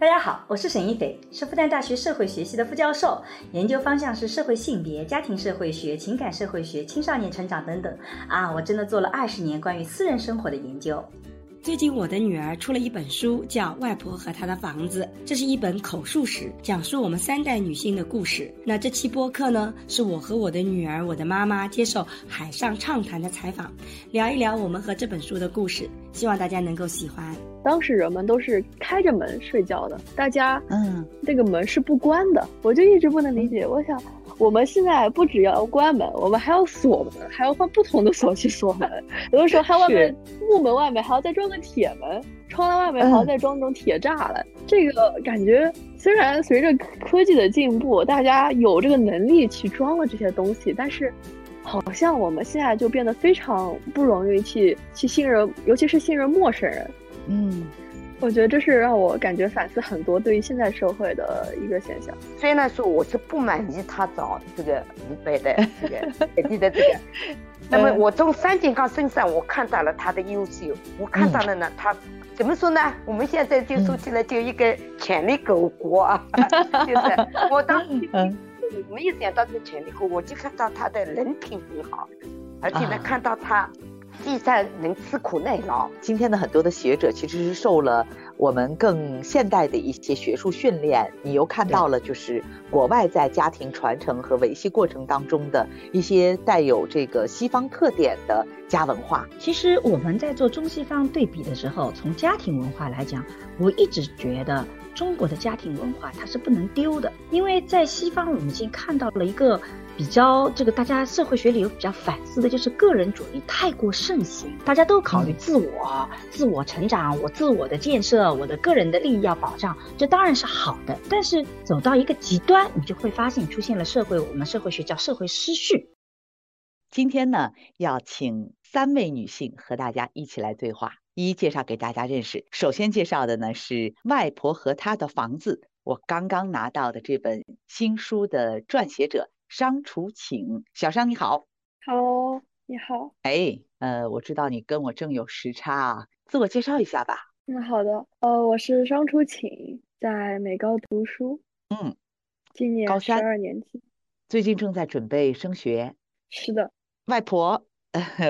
大家好，我是沈一斐，是复旦大学社会学系的副教授，研究方向是社会性别、家庭社会学、情感社会学、青少年成长等等。啊，我真的做了二十年关于私人生活的研究。最近我的女儿出了一本书，叫《外婆和她的房子》，这是一本口述史，讲述我们三代女性的故事。那这期播客呢，是我和我的女儿、我的妈妈接受海上畅谈的采访，聊一聊我们和这本书的故事，希望大家能够喜欢。当时人们都是开着门睡觉的，大家嗯，那个门是不关的，我就一直不能理解。我想，我们现在不只要关门，我们还要锁门，还要换不同的锁去锁门。有的时候还外面木门外面还要再装个铁门，窗栏外面还要再装那种铁栅栏。这个感觉虽然随着科技的进步，大家有这个能力去装了这些东西，但是好像我们现在就变得非常不容易去去信任，尤其是信任陌生人。嗯，我觉得这是让我感觉反思很多对于现在社会的一个现象。虽然说我是不满意他找这个湖北的这个 本地的这个，那么我从三井刚身上我看到了他的优秀，我看到了呢，他怎么说呢？我们现在就说起来就一个潜力狗国啊，就是我当时没有想到这个潜力股，我就看到他的人品很好，而且呢看到他。既在能吃苦耐劳。今天的很多的学者其实是受了我们更现代的一些学术训练，你又看到了就是国外在家庭传承和维系过程当中的一些带有这个西方特点的家文化。其实我们在做中西方对比的时候，从家庭文化来讲，我一直觉得中国的家庭文化它是不能丢的，因为在西方我们已经看到了一个。比较这个，大家社会学里有比较反思的，就是个人主义太过盛行，大家都考虑自我、自我成长，我自我的建设，我的个人的利益要保障，这当然是好的。但是走到一个极端，你就会发现出现了社会，我们社会学叫社会失序。今天呢，要请三位女性和大家一起来对话，一一介绍给大家认识。首先介绍的呢是外婆和她的房子，我刚刚拿到的这本新书的撰写者。商楚请，小商你好，Hello，你好，哎，呃，我知道你跟我正有时差啊，自我介绍一下吧。嗯，好的，呃，我是商楚请，在美高读书，嗯，今年高三二年级，最近正在准备升学，是的，外婆。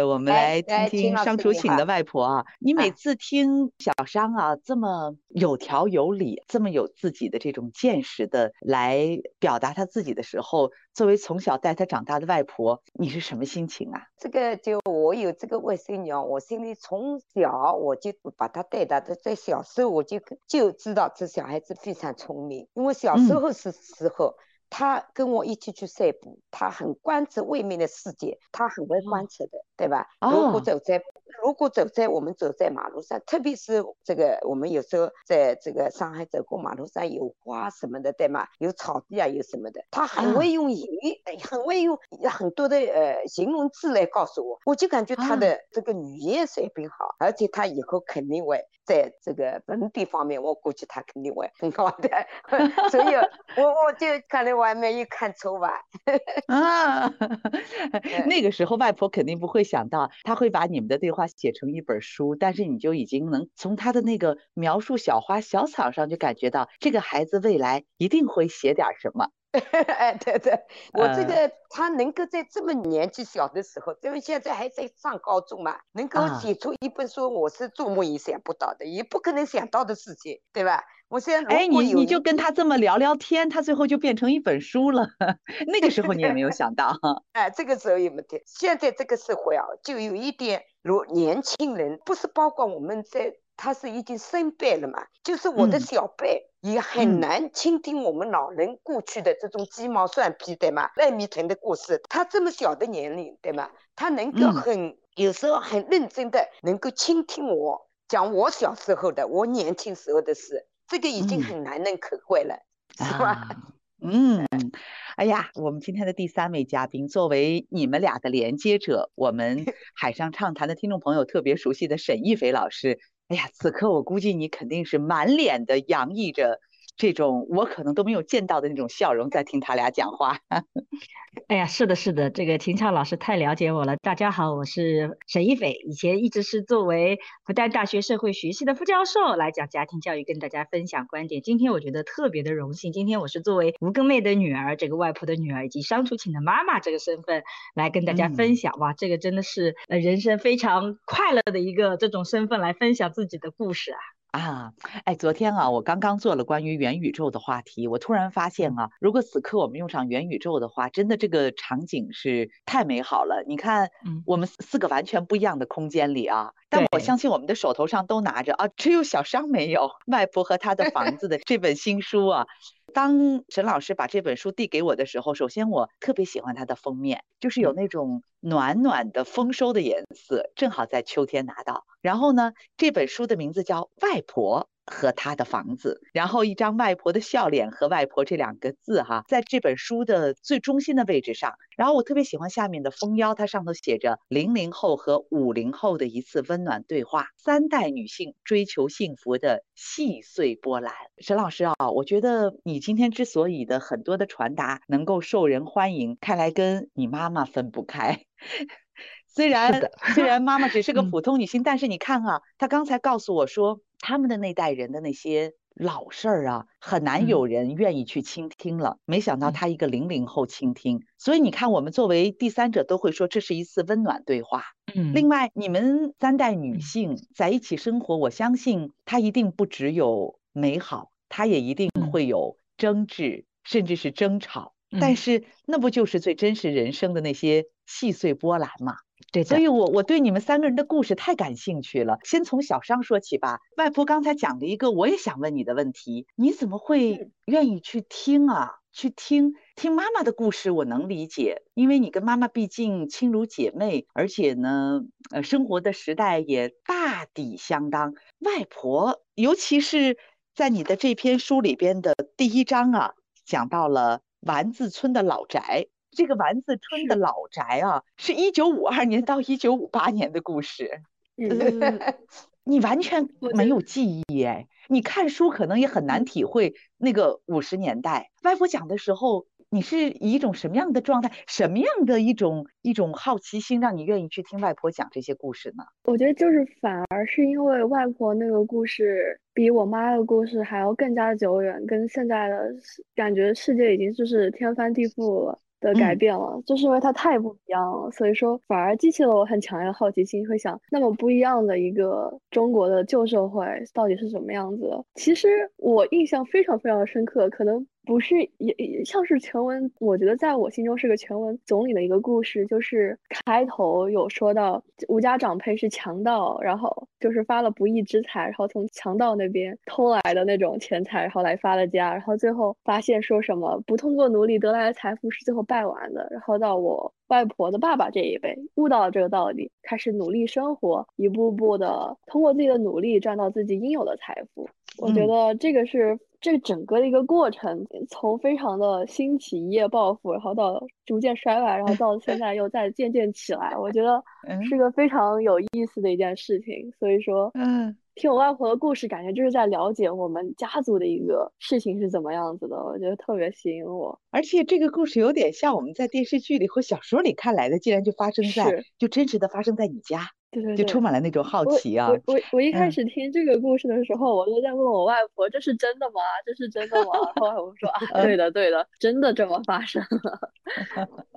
我们来听听商楚请的外婆啊，你每次听小商啊这么有条有理、这么有自己的这种见识的来表达他自己的时候，作为从小带他长大的外婆，你是什么心情啊？这个就我有这个外孙女，我心里从小我就把她带大的，在小时候我就就知道这小孩子非常聪明，因为小时候是时候。他跟我一起去散步，他很观察外面的世界，他很会观察的，对吧？如果走在如果走在我们走在马路上，特别是这个我们有时候在这个上海走过马路上有花什么的，对吗？有草地啊，有什么的，他很会用语，很会用很多的呃形容词来告诉我，我就感觉他的这个语言水平好，而且他以后肯定会在这个文笔方面，我估计他肯定会很好的。所以，我我就看来外面一看错吧。啊，那个时候外婆肯定不会想到，他会把你们的对话。写成一本书，但是你就已经能从他的那个描述小花小草上就感觉到，这个孩子未来一定会写点什么。哎，对对，我这个他能够在这么年纪小的时候，因为现在还在上高中嘛，能够写出一本书，我是做梦也想不到的，也不可能想到的事情，对吧？我现在哎，你你就跟他这么聊聊天，他最后就变成一本书了。那个时候你也没有想到，哎，这个时候也没对。现在这个社会啊，就有一点，如年轻人，不是包括我们在，他是已经生辈了嘛，就是我的小辈也很难倾听我们老人过去的这种鸡毛蒜皮，对吗？赖米腾的故事，他这么小的年龄，对吗？他能够很有时候很认真的能够倾听我讲我小时候的，我年轻时候的事。这个已经很难能可贵了，是吧？嗯，哎呀，我们今天的第三位嘉宾，作为你们俩的连接者，我们 海上畅谈的听众朋友特别熟悉的沈一飞老师。哎呀，此刻我估计你肯定是满脸的洋溢着这种我可能都没有见到的那种笑容，在听他俩讲话。哎呀，是的，是的，这个秦俏老师太了解我了。大家好，我是沈一斐，以前一直是作为复旦大学社会学系的副教授来讲家庭教育，跟大家分享观点。今天我觉得特别的荣幸，今天我是作为吴更妹的女儿，这个外婆的女儿，以及商楚晴的妈妈这个身份来跟大家分享。哇，这个真的是呃人生非常快乐的一个这种身份来分享自己的故事啊。啊，哎，昨天啊，我刚刚做了关于元宇宙的话题，我突然发现啊，如果此刻我们用上元宇宙的话，真的这个场景是太美好了。你看，我们四个完全不一样的空间里啊，但我相信我们的手头上都拿着啊，只有小商没有外婆和他的房子的这本新书啊。当沈老师把这本书递给我的时候，首先我特别喜欢它的封面，就是有那种暖暖的丰收的颜色，正好在秋天拿到。然后呢，这本书的名字叫《外婆》。和他的房子，然后一张外婆的笑脸和外婆这两个字哈，在这本书的最中心的位置上。然后我特别喜欢下面的封腰，它上头写着零零后和五零后的一次温暖对话，三代女性追求幸福的细碎波澜。沈老师啊，我觉得你今天之所以的很多的传达能够受人欢迎，看来跟你妈妈分不开。虽然虽然妈妈只是个 普通女性，但是你看啊，她刚才告诉我说。他们的那代人的那些老事儿啊，很难有人愿意去倾听了。没想到她一个零零后倾听，所以你看，我们作为第三者都会说这是一次温暖对话。嗯，另外，你们三代女性在一起生活，我相信她一定不只有美好，她也一定会有争执，甚至是争吵。但是那不就是最真实人生的那些细碎波澜吗？对，所以我我对你们三个人的故事太感兴趣了。先从小商说起吧。外婆刚才讲了一个，我也想问你的问题：你怎么会愿意去听啊？去听听妈妈的故事，我能理解，因为你跟妈妈毕竟亲如姐妹，而且呢，呃，生活的时代也大抵相当。外婆，尤其是在你的这篇书里边的第一章啊，讲到了丸子村的老宅。这个丸子村的老宅啊，是一九五二年到一九五八年的故事。你完全没有记忆哎，你看书可能也很难体会那个五十年代。外婆讲的时候，你是以一种什么样的状态，什么样的一种一种好奇心，让你愿意去听外婆讲这些故事呢？我觉得就是反而是因为外婆那个故事比我妈的故事还要更加久远，跟现在的感觉世界已经就是天翻地覆了。的改变了，就是因为它太不一样了，所以说反而激起了我很强烈的好奇心，会想那么不一样的一个中国的旧社会到底是什么样子的。其实我印象非常非常深刻，可能。不是也也像是全文，我觉得在我心中是个全文总理的一个故事，就是开头有说到吴家长辈是强盗，然后就是发了不义之财，然后从强盗那边偷来的那种钱财，然后来发了家，然后最后发现说什么不通过努力得来的财富是最后败完的，然后到我外婆的爸爸这一辈悟到了这个道理，开始努力生活，一步步的通过自己的努力赚到自己应有的财富。我觉得这个是。这整个的一个过程，从非常的兴起一夜暴富，然后到逐渐衰败，然后到现在又再渐渐起来，我觉得 是个非常有意思的一件事情。所以说，嗯。听我外婆的故事，感觉就是在了解我们家族的一个事情是怎么样子的，我觉得特别吸引我。而且这个故事有点像我们在电视剧里或小说里看来的，竟然就发生在，就真实的发生在你家，对对，就充满了那种好奇啊。我我我一开始听这个故事的时候，我都在问我外婆：“这是真的吗？这是真的吗？”后来我说：“啊，对的对的，真的这么发生了。”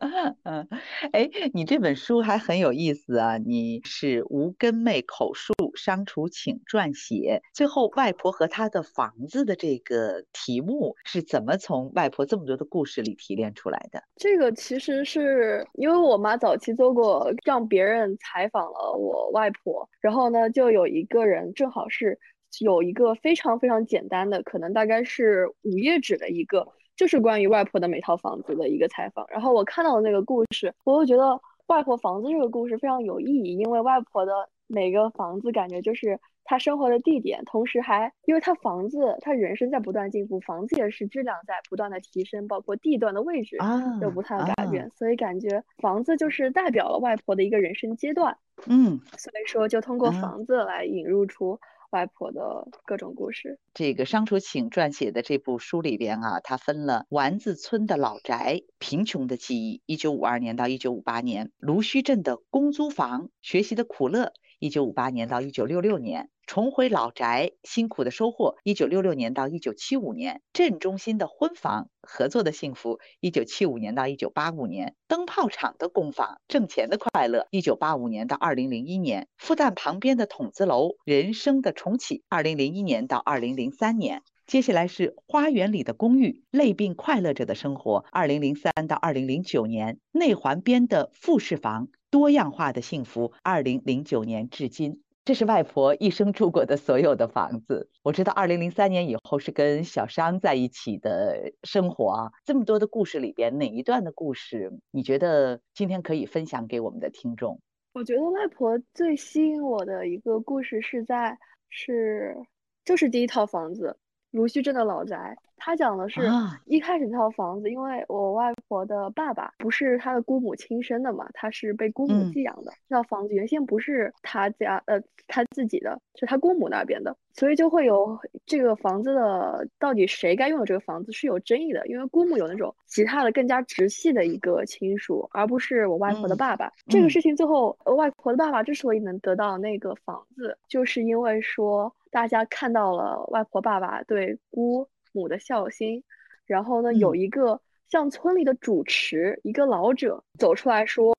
嗯，哎，你这本书还很有意思啊！你是无根妹口述，商楚请。撰写最后外婆和她的房子的这个题目是怎么从外婆这么多的故事里提炼出来的？这个其实是因为我妈早期做过让别人采访了我外婆，然后呢就有一个人正好是有一个非常非常简单的，可能大概是五页纸的一个，就是关于外婆的每套房子的一个采访。然后我看到的那个故事，我就觉得外婆房子这个故事非常有意义，因为外婆的每个房子感觉就是。他生活的地点，同时还因为他房子，他人生在不断进步，房子也是质量在不断的提升，包括地段的位置都不太改变，所以感觉房子就是代表了外婆的一个人生阶段。嗯，所以说就通过房子来引入出外婆的各种故事。这个商楚请撰写的这部书里边啊，他分了丸子村的老宅、贫穷的记忆（一九五二年到一九五八年）、芦墟镇的公租房、学习的苦乐。一九五八年到一九六六年，重回老宅，辛苦的收获。一九六六年到一九七五年，镇中心的婚房，合作的幸福。一九七五年到一九八五年，灯泡厂的工坊，挣钱的快乐。一九八五年到二零零一年，复旦旁边的筒子楼，人生的重启。二零零一年到二零零三年，接下来是花园里的公寓，累病快乐着的生活。二零零三到二零零九年，内环边的复式房。多样化的幸福，二零零九年至今，这是外婆一生住过的所有的房子。我知道二零零三年以后是跟小商在一起的生活。这么多的故事里边，哪一段的故事你觉得今天可以分享给我们的听众？我觉得外婆最吸引我的一个故事是在是就是第一套房子。芦须镇的老宅，他讲的是一开始那套房子，因为我外婆的爸爸不是他的姑母亲生的嘛，他是被姑母寄养的。那套房子原先不是他家，呃，他自己的，是他姑母那边的，所以就会有这个房子的到底谁该拥有这个房子是有争议的，因为姑母有那种其他的更加直系的一个亲属，而不是我外婆的爸爸。这个事情最后，外婆的爸爸之所以能得到那个房子，就是因为说。大家看到了外婆爸爸对姑母的孝心，然后呢，有一个像村里的主持，一个老者走出来说：“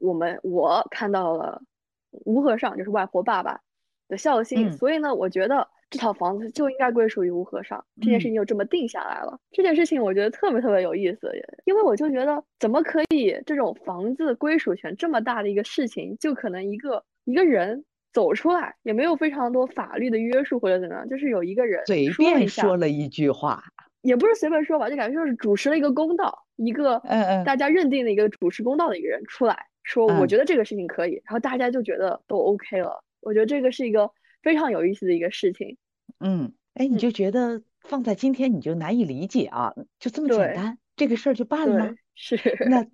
我们我看到了吴和尚，就是外婆爸爸的孝心，所以呢，我觉得这套房子就应该归属于吴和尚。”这件事情就这么定下来了。这件事情我觉得特别特别有意思，因为我就觉得怎么可以这种房子归属权这么大的一个事情，就可能一个一个人。走出来也没有非常多法律的约束或者怎么样，就是有一个人随便说了一句话，也不是随便说吧，就感觉就是主持了一个公道，一个嗯嗯，大家认定的一个主持公道的一个人出来说，我觉得这个事情可以，然后大家就觉得都 OK 了。我觉得这个是一个非常有意思的一个事情。嗯，哎，你就觉得放在今天你就难以理解啊，就这么简单，这个事儿就办了。是那。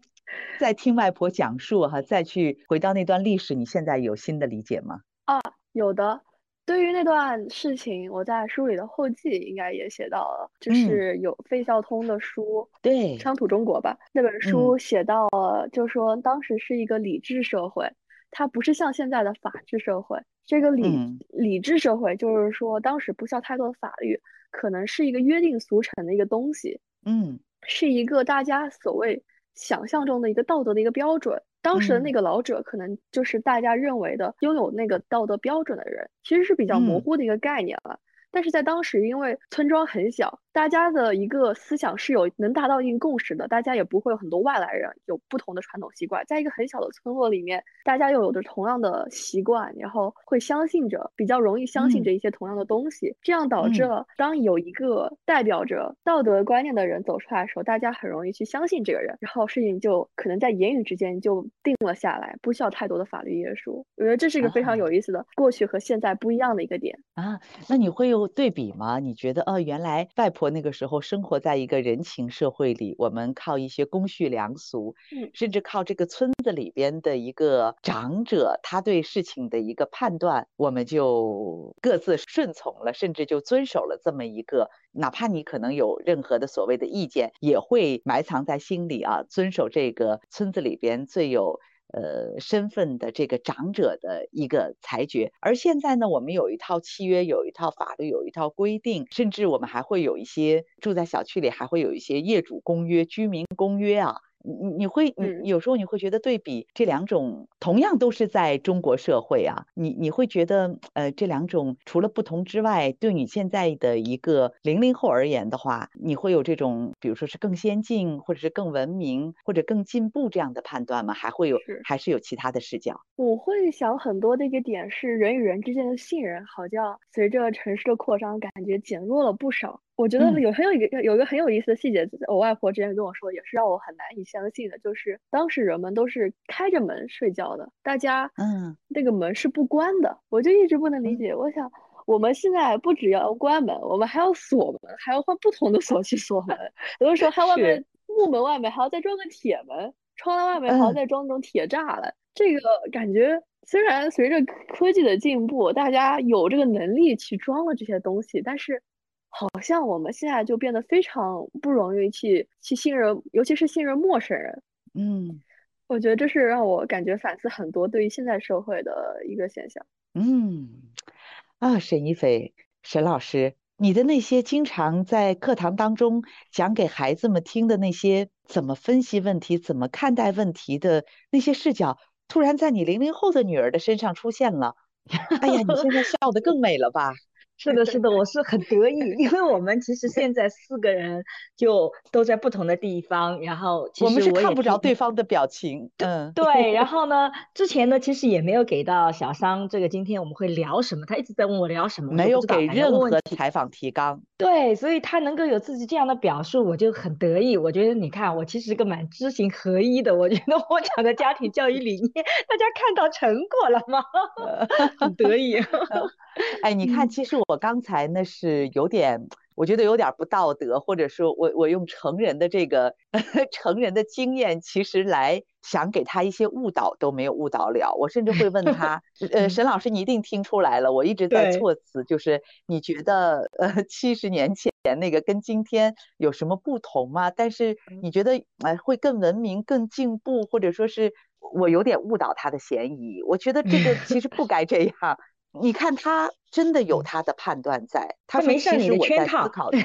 再听外婆讲述哈，再去回到那段历史，你现在有新的理解吗？啊，有的。对于那段事情，我在书里的后记应该也写到了，就是有费孝通的书，对，乡土中国吧，那本书写到了，就说当时是一个理智社会，它不是像现在的法治社会。这个理理智社会就是说，当时不需要太多的法律，可能是一个约定俗成的一个东西，嗯，是一个大家所谓。想象中的一个道德的一个标准，当时的那个老者可能就是大家认为的拥有那个道德标准的人，其实是比较模糊的一个概念了。但是在当时，因为村庄很小，大家的一个思想是有能达到一定共识的，大家也不会有很多外来人有不同的传统习惯。在一个很小的村落里面，大家又有着同样的习惯，然后会相信着，比较容易相信着一些同样的东西，这样导致了当有一个代表着道德观念的人走出来的时候，大家很容易去相信这个人，然后事情就可能在言语之间就定了下来，不需要太多的法律约束。我觉得这是一个非常有意思的过去和现在不一样的一个点啊。那你会有？对比吗？你觉得哦，原来外婆那个时候生活在一个人情社会里，我们靠一些公序良俗，嗯，甚至靠这个村子里边的一个长者，他对事情的一个判断，我们就各自顺从了，甚至就遵守了这么一个，哪怕你可能有任何的所谓的意见，也会埋藏在心里啊，遵守这个村子里边最有。呃，身份的这个长者的一个裁决，而现在呢，我们有一套契约，有一套法律，有一套规定，甚至我们还会有一些住在小区里，还会有一些业主公约、居民公约啊。你你会你有时候你会觉得对比这两种同样都是在中国社会啊，你你会觉得呃这两种除了不同之外，对你现在的一个零零后而言的话，你会有这种比如说是更先进或者是更文明或者更进步这样的判断吗？还会有还是有其他的视角？我会想很多的一个点是人与人之间的信任好像随着城市的扩张感觉减弱了不少。我觉得有很有一个有一个很有意思的细节，我外婆之前跟我说，也是让我很难以相信的，就是当时人们都是开着门睡觉的，大家嗯那个门是不关的，我就一直不能理解。我想我们现在不只要关门，我们还要锁门，还要换不同的锁去锁门，有的时候还外面木门外面还要再装个铁门，窗栏外面还要再装那种铁栅栏。这个感觉虽然随着科技的进步，大家有这个能力去装了这些东西，但是好像我们现在就变得非常不容易去去信任，尤其是信任陌生人。嗯，我觉得这是让我感觉反思很多对于现在社会的一个现象。嗯，啊，沈一菲，沈老师。你的那些经常在课堂当中讲给孩子们听的那些怎么分析问题、怎么看待问题的那些视角，突然在你零零后的女儿的身上出现了。哎呀，你现在笑得更美了吧？是的，是的，我是很得意，因为我们其实现在四个人就都在不同的地方，然后其实我们是看不着对 方的表情，嗯，对。然后呢，之前呢，其实也没有给到小商这个今天我们会聊什么，他一直在问我聊什么，没有给任何采访提纲。对，所以他能够有自己这样的表述，我就很得意。我觉得你看，我其实是个蛮知行合一的。我觉得我讲的家庭教育理念，大家看到成果了吗？很得意。哎，你看，其实我刚才那是有点，我觉得有点不道德，或者说我我用成人的这个 成人的经验，其实来想给他一些误导都没有误导了。我甚至会问他，呃，沈老师，你一定听出来了，我一直在措辞，就是你觉得呃七十年前那个跟今天有什么不同吗？但是你觉得呃会更文明、更进步，或者说是我有点误导他的嫌疑？我觉得这个 其实不该这样。你看他真的有他的判断在，他说其实我在思考的，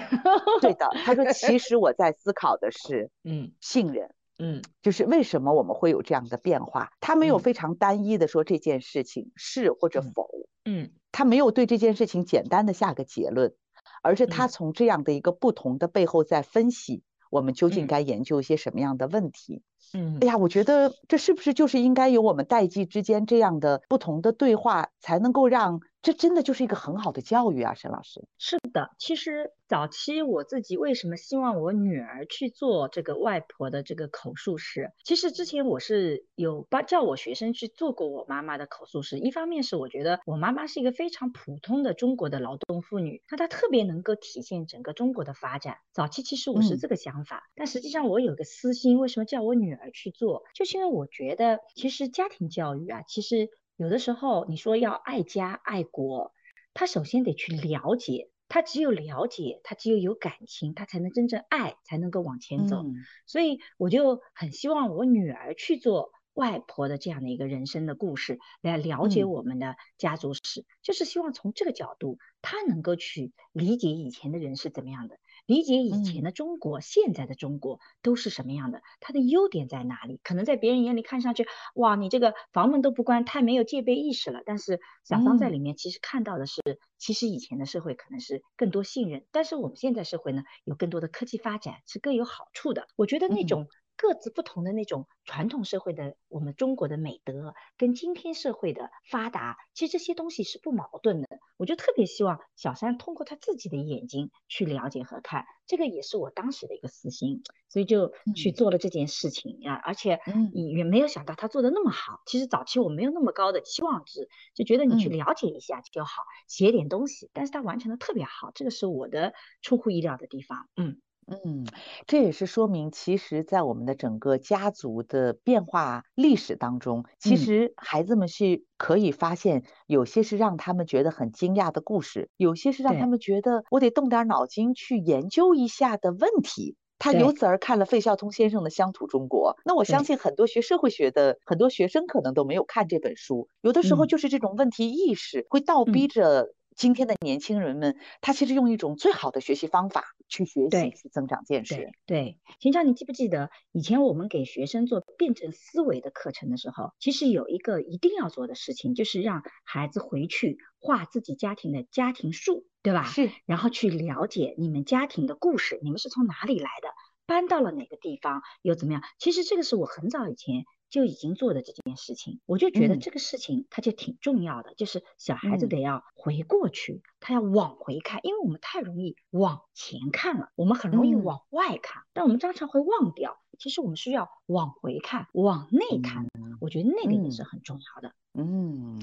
对的，他说其实我在思考的是，嗯，信任，嗯，就是为什么我们会有这样的变化？他没有非常单一的说这件事情是或者否，嗯，他没有对这件事情简单的下个结论，而是他从这样的一个不同的背后在分析，我们究竟该研究一些什么样的问题。嗯，哎呀，我觉得这是不是就是应该有我们代际之间这样的不同的对话，才能够让这真的就是一个很好的教育啊，沈老师。是的，其实。早期我自己为什么希望我女儿去做这个外婆的这个口述师？其实之前我是有帮叫我学生去做过我妈妈的口述师。一方面是我觉得我妈妈是一个非常普通的中国的劳动妇女，那她特别能够体现整个中国的发展。早期其实我是这个想法，但实际上我有个私心，为什么叫我女儿去做？就是因为我觉得其实家庭教育啊，其实有的时候你说要爱家爱国，他首先得去了解。他只有了解，他只有有感情，他才能真正爱，才能够往前走。所以我就很希望我女儿去做外婆的这样的一个人生的故事，来了解我们的家族史，就是希望从这个角度，她能够去理解以前的人是怎么样的。理解以前的中国，现在的中国都是什么样的？它的优点在哪里？可能在别人眼里看上去，哇，你这个房门都不关，太没有戒备意识了。但是小芳在里面其实看到的是，其实以前的社会可能是更多信任，但是我们现在社会呢，有更多的科技发展是更有好处的。我觉得那种。各自不同的那种传统社会的我们中国的美德，跟今天社会的发达，其实这些东西是不矛盾的。我就特别希望小三通过他自己的眼睛去了解和看，这个也是我当时的一个私心，所以就去做了这件事情啊。而且也没有想到他做的那么好。其实早期我没有那么高的期望值，就觉得你去了解一下就好，写点东西。但是他完成的特别好，这个是我的出乎意料的地方。嗯。嗯，这也是说明，其实，在我们的整个家族的变化历史当中，其实孩子们是可以发现，有些是让他们觉得很惊讶的故事，有些是让他们觉得我得动点脑筋去研究一下的问题。他由此而看了费孝通先生的《乡土中国》，那我相信很多学社会学的很多学生可能都没有看这本书。有的时候就是这种问题意识会倒逼着。今天的年轻人们，他其实用一种最好的学习方法去学习，去增长见识。对，秦超，你记不记得以前我们给学生做辩证思维的课程的时候，其实有一个一定要做的事情，就是让孩子回去画自己家庭的家庭树，对吧？是。然后去了解你们家庭的故事，你们是从哪里来的，搬到了哪个地方，又怎么样？其实这个是我很早以前。就已经做的这件事情，我就觉得这个事情它就挺重要的，就是小孩子得要回过去，他要往回看，因为我们太容易往前看了，我们很容易往外看，但我们常常会忘掉，其实我们需要往回看，往内看，我觉得那个也是很重要的。嗯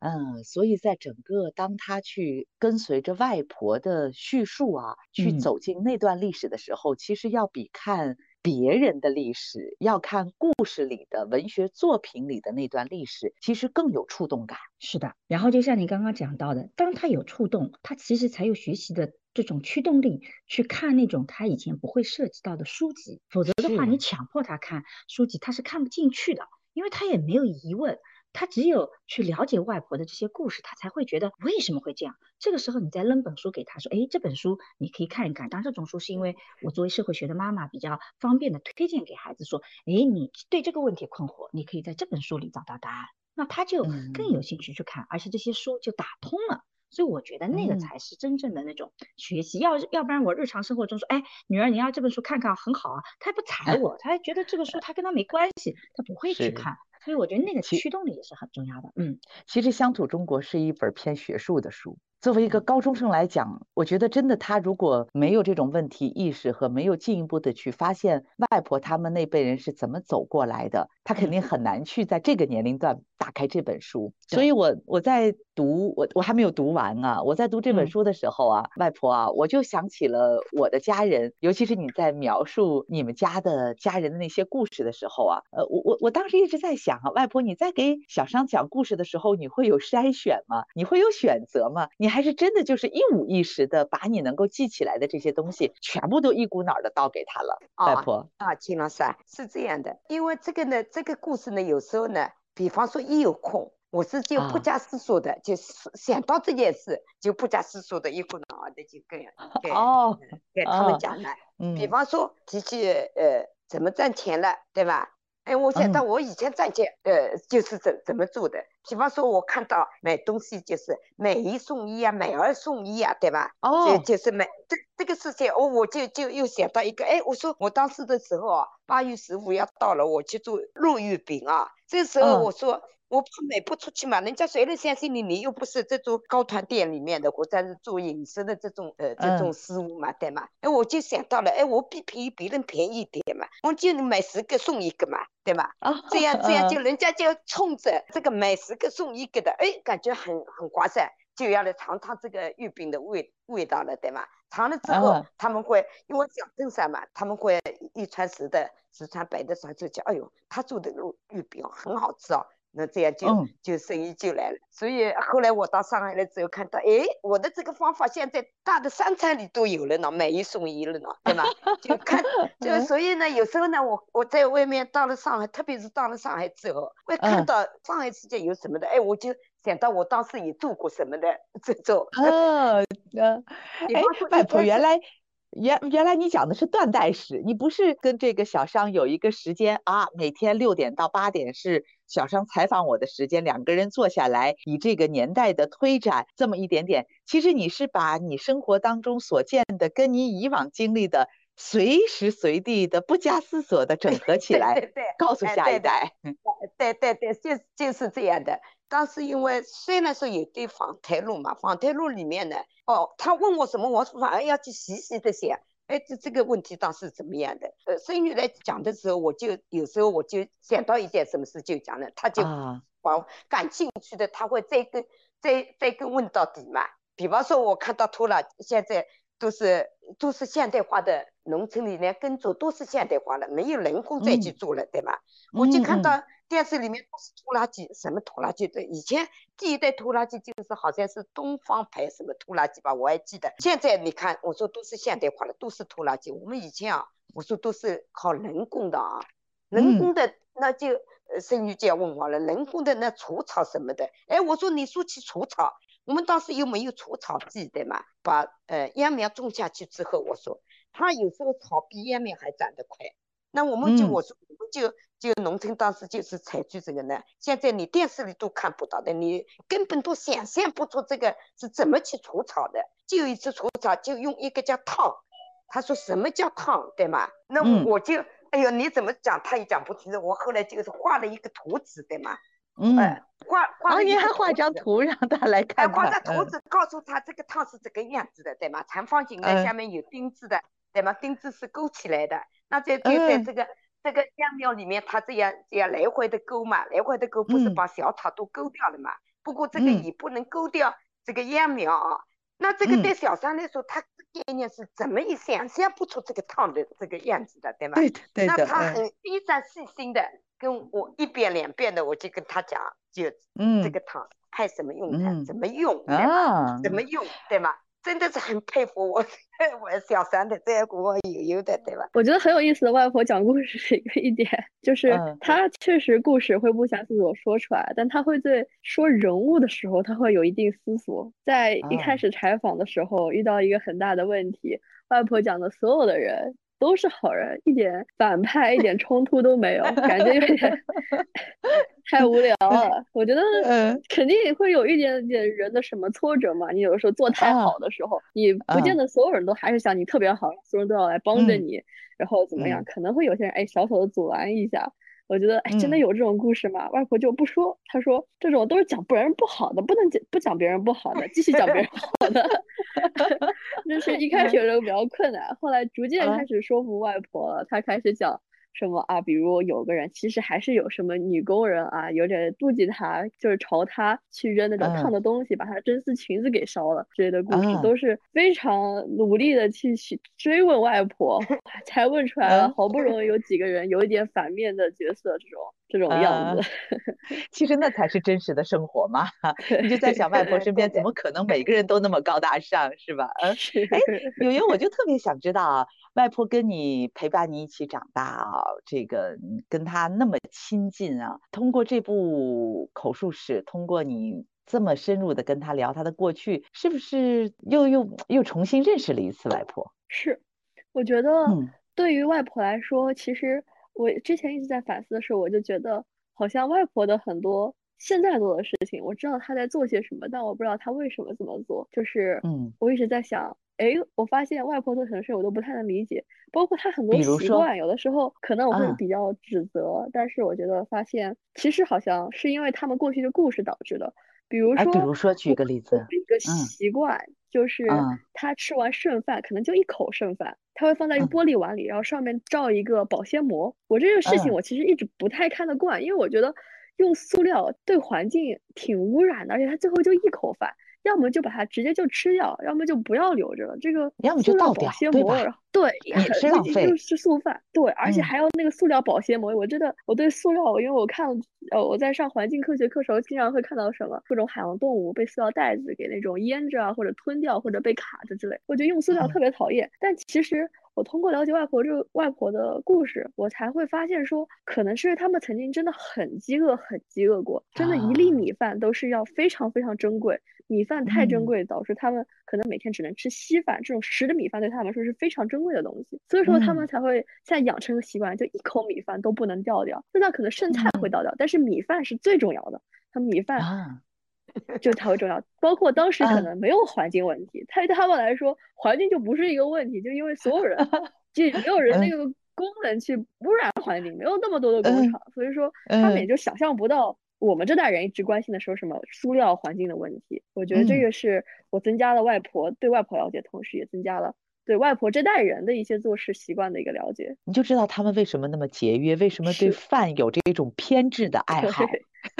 嗯，所以在整个当他去跟随着外婆的叙述啊，去走进那段历史的时候，其实要比看。别人的历史，要看故事里的文学作品里的那段历史，其实更有触动感。是的，然后就像你刚刚讲到的，当他有触动，他其实才有学习的这种驱动力，去看那种他以前不会涉及到的书籍。否则的话，你强迫他看书籍，他是看不进去的，因为他也没有疑问。他只有去了解外婆的这些故事，他才会觉得为什么会这样。这个时候，你再扔本书给他说：“哎，这本书你可以看一看。”当然，这种书是因为我作为社会学的妈妈比较方便的推荐给孩子说：“哎，你对这个问题困惑，你可以在这本书里找到答案。”那他就更有兴趣去看，而且这些书就打通了。所以我觉得那个才是真正的那种学习。要要不然我日常生活中说：“哎，女儿，你要这本书看看，很好啊。”他也不睬 我，他还觉得这个书他跟他没关系，他不会去看。所以我觉得那个驱动力也是很重要的。嗯，其实《乡土中国》是一本偏学术的书。作为一个高中生来讲，我觉得真的他如果没有这种问题意识和没有进一步的去发现外婆他们那辈人是怎么走过来的，他肯定很难去在这个年龄段打开这本书。所以我我在读我我还没有读完啊，我在读这本书的时候啊，外婆啊，我就想起了我的家人，尤其是你在描述你们家的家人的那些故事的时候啊，呃，我我我当时一直在想啊，外婆你在给小商讲故事的时候，你会有筛选吗？你会有选择吗？你？你还是真的就是一五一十的把你能够记起来的这些东西，全部都一股脑的倒给他了，外婆。啊，秦老师啊，是这样的，因为这个呢，这个故事呢，有时候呢，比方说一有空，我是就不加思索的，就是想到这件事，就不加思索的一股脑的就跟 给哦给他们讲了，嗯，比方说提起呃怎么赚钱了，对吧？哎，我想到我以前赚钱，呃，就是怎怎么做的。比方说，我看到买东西就是买一送一啊，买二送一啊，对吧？哦，就就是买这这个事情，我我就就又想到一个，哎，我说我当时的时候啊，八月十五要到了，我去做肉月饼啊，这时候我说。我怕卖不出去嘛，人家谁能相信你？你又不是这种高团店里面的，或者是做饮食的这种呃这种师傅嘛，对吗？哎，我就想到了，哎，我比便宜别人便宜一点嘛，我就买十个送一个嘛，对吗？这样这样就人家就冲着这个买十个送一个的，哎，感觉很很划算，就要来尝尝这个月饼的味味道了，对吗？尝了之后他们会因为小镇上嘛，他们会一传十的，十传百的时候就讲，哎呦，他做的肉月饼很好吃哦。那这样就就生意就来了，所以后来我到上海来之后看到，哎，我的这个方法现在大的商场里都有了呢，买一送一了呢，对吧？就看就所以呢，有时候呢，我我在外面到了上海，特别是到了上海之后，会看到上海世界有什么的，哎，我就想到我当时也做过什么的 这种。嗯嗯，哎，外婆原来。原原来你讲的是断代史，你不是跟这个小商有一个时间啊？每天六点到八点是小商采访我的时间，两个人坐下来，以这个年代的推展，这么一点点。其实你是把你生活当中所见的，跟你以往经历的，随时随地的不加思索的整合起来，对对，告诉下一代。对对对，就就是这样的。当时因为虽然说有对访谈录嘛，访谈录里面呢，哦，他问我什么，我反而要去细细的想，哎，这这个问题当时怎么样的？呃，孙女来讲的时候，我就有时候我就想到一件什么事就讲了，他就把感兴趣的，他会再跟再再跟问到底嘛。比方说，我看到拖拉现在都是都是现代化的农村里面耕作都是现代化了，没有人工再去做了，对吧？我就看到。电视里面都是拖拉机，什么拖拉机的？以前第一代拖拉机就是好像是东方牌什么拖拉机吧，我还记得。现在你看，我说都是现代化了，都是拖拉机。我们以前啊，我说都是靠人工的啊，人工的那就呃，生女就要问我了，人工的那除草什么的。哎，我说你说起除草，我们当时又没有除草剂对吗？把呃秧苗种下去之后，我说它有时候草比秧苗还长得快。那我们就我说我们就就农村当时就是采取这个呢，现在你电视里都看不到的，你根本都想象不出这个是怎么去除草的。就一次除草就用一个叫烫，他说什么叫烫，对吗？那我就哎呦你怎么讲他也讲不清楚。我后来就是画了一个图纸，对吗？嗯，画画。哦，你还画张图让他来看。画张图纸告诉他这个烫是这个样子的，对吗？长方形的下面有钉子的，对吗？钉子是勾起来的。那在就在这个这个秧苗里面，它这样这样来回的勾嘛，来回的勾，不是把小草都勾掉了嘛？不过这个也不能勾掉这个秧苗啊，那这个对小三来说，他概念是怎么也想象不出这个烫的这个样子的，对吗？对的，对的。那他很非常细心的跟我一遍两遍的，我就跟他讲，就嗯，这个汤派什么用场，怎么用，啊，怎么用，对吗？真的是很佩服我 我小三的这个我有有的对吧？我觉得很有意思的外婆讲故事一个一点，就是她确实故事会不暇思索说出来，但她会对说人物的时候，她会有一定思索。在一开始采访的时候，遇到一个很大的问题，外婆讲的所有的人。都是好人，一点反派、一点冲突都没有，感觉有点 太无聊了。我觉得 肯定会有一点点人的什么挫折嘛。你有的时候做太好的时候，你不见得所有人都还是想你特别好，所有人都要来帮着你，然后怎么样？可能会有些人哎小小的阻拦一下。我觉得，哎，真的有这种故事吗？外婆就不说，她说这种都是讲别人不好的，不能讲不讲别人不好的，继续讲别人好的。就是一开始的时候比较困难，后来逐渐开始说服外婆了，她开始讲。什么啊？比如有个人其实还是有什么女工人啊，有点妒忌他，就是朝他去扔那种烫的东西，把他真丝裙子给烧了之类的故事，都是非常努力的去去追问外婆，才问出来了。好不容易有几个人有一点反面的角色，这种这种样子，其实那才是真实的生活嘛。你就在想外婆身边怎么可能每个人都那么高大上，是吧？嗯，哎，有云，我就特别想知道啊。外婆跟你陪伴你一起长大啊，这个跟她那么亲近啊，通过这部口述史，通过你这么深入的跟她聊她的过去，是不是又又又重新认识了一次外婆？是，我觉得对于外婆来说，其实我之前一直在反思的时候，我就觉得好像外婆的很多现在做的事情，我知道她在做些什么，但我不知道她为什么这么做。就是嗯，我一直在想。哎，我发现外婆做很多事我都不太能理解，包括她很多习惯，有的时候可能我会比较指责，但是我觉得发现其实好像是因为他们过去的故事导致的。比如说，比如说举个例子，一个习惯就是他吃完剩饭，可能就一口剩饭，他会放在一个玻璃碗里，然后上面罩一个保鲜膜。我这个事情我其实一直不太看得惯，因为我觉得用塑料对环境挺污染的，而且他最后就一口饭。要么就把它直接就吃掉，要么就不要留着了。这个要么就倒掉，对吧？对，也是 浪费。就是素饭，对，而且还要那个塑料保鲜膜。我真的，我对塑料，因为我看，呃，我在上环境科学课时候，经常会看到什么各种海洋动物被塑料袋子给那种腌着啊，或者吞掉，或者被卡着之类。我觉得用塑料特别讨厌。但其实我通过了解外婆这个外婆的故事，我才会发现说，可能是他们曾经真的很饥饿，很饥饿过，真的一粒米饭都是要非常非常珍贵。米饭太珍贵，导致他们可能每天只能吃稀饭。这种实的米饭对他们来说是非常珍贵的东西，所以说他们才会现在养成个习惯，就一口米饭都不能掉掉。就算可能剩菜会倒掉，但是米饭是最重要的。他们米饭就才会重要。包括当时可能没有环境问题，对他们来说环境就不是一个问题，就因为所有人 就没有人那个功能去污染环境，没有那么多的工厂，所以说他们也就想象不到。我们这代人一直关心的说什么塑料环境的问题，我觉得这个是我增加了外婆对外婆了解，同时也增加了对外婆这代人的一些做事习惯的一个了解。你就知道他们为什么那么节约，为什么对饭有这种偏执的爱好，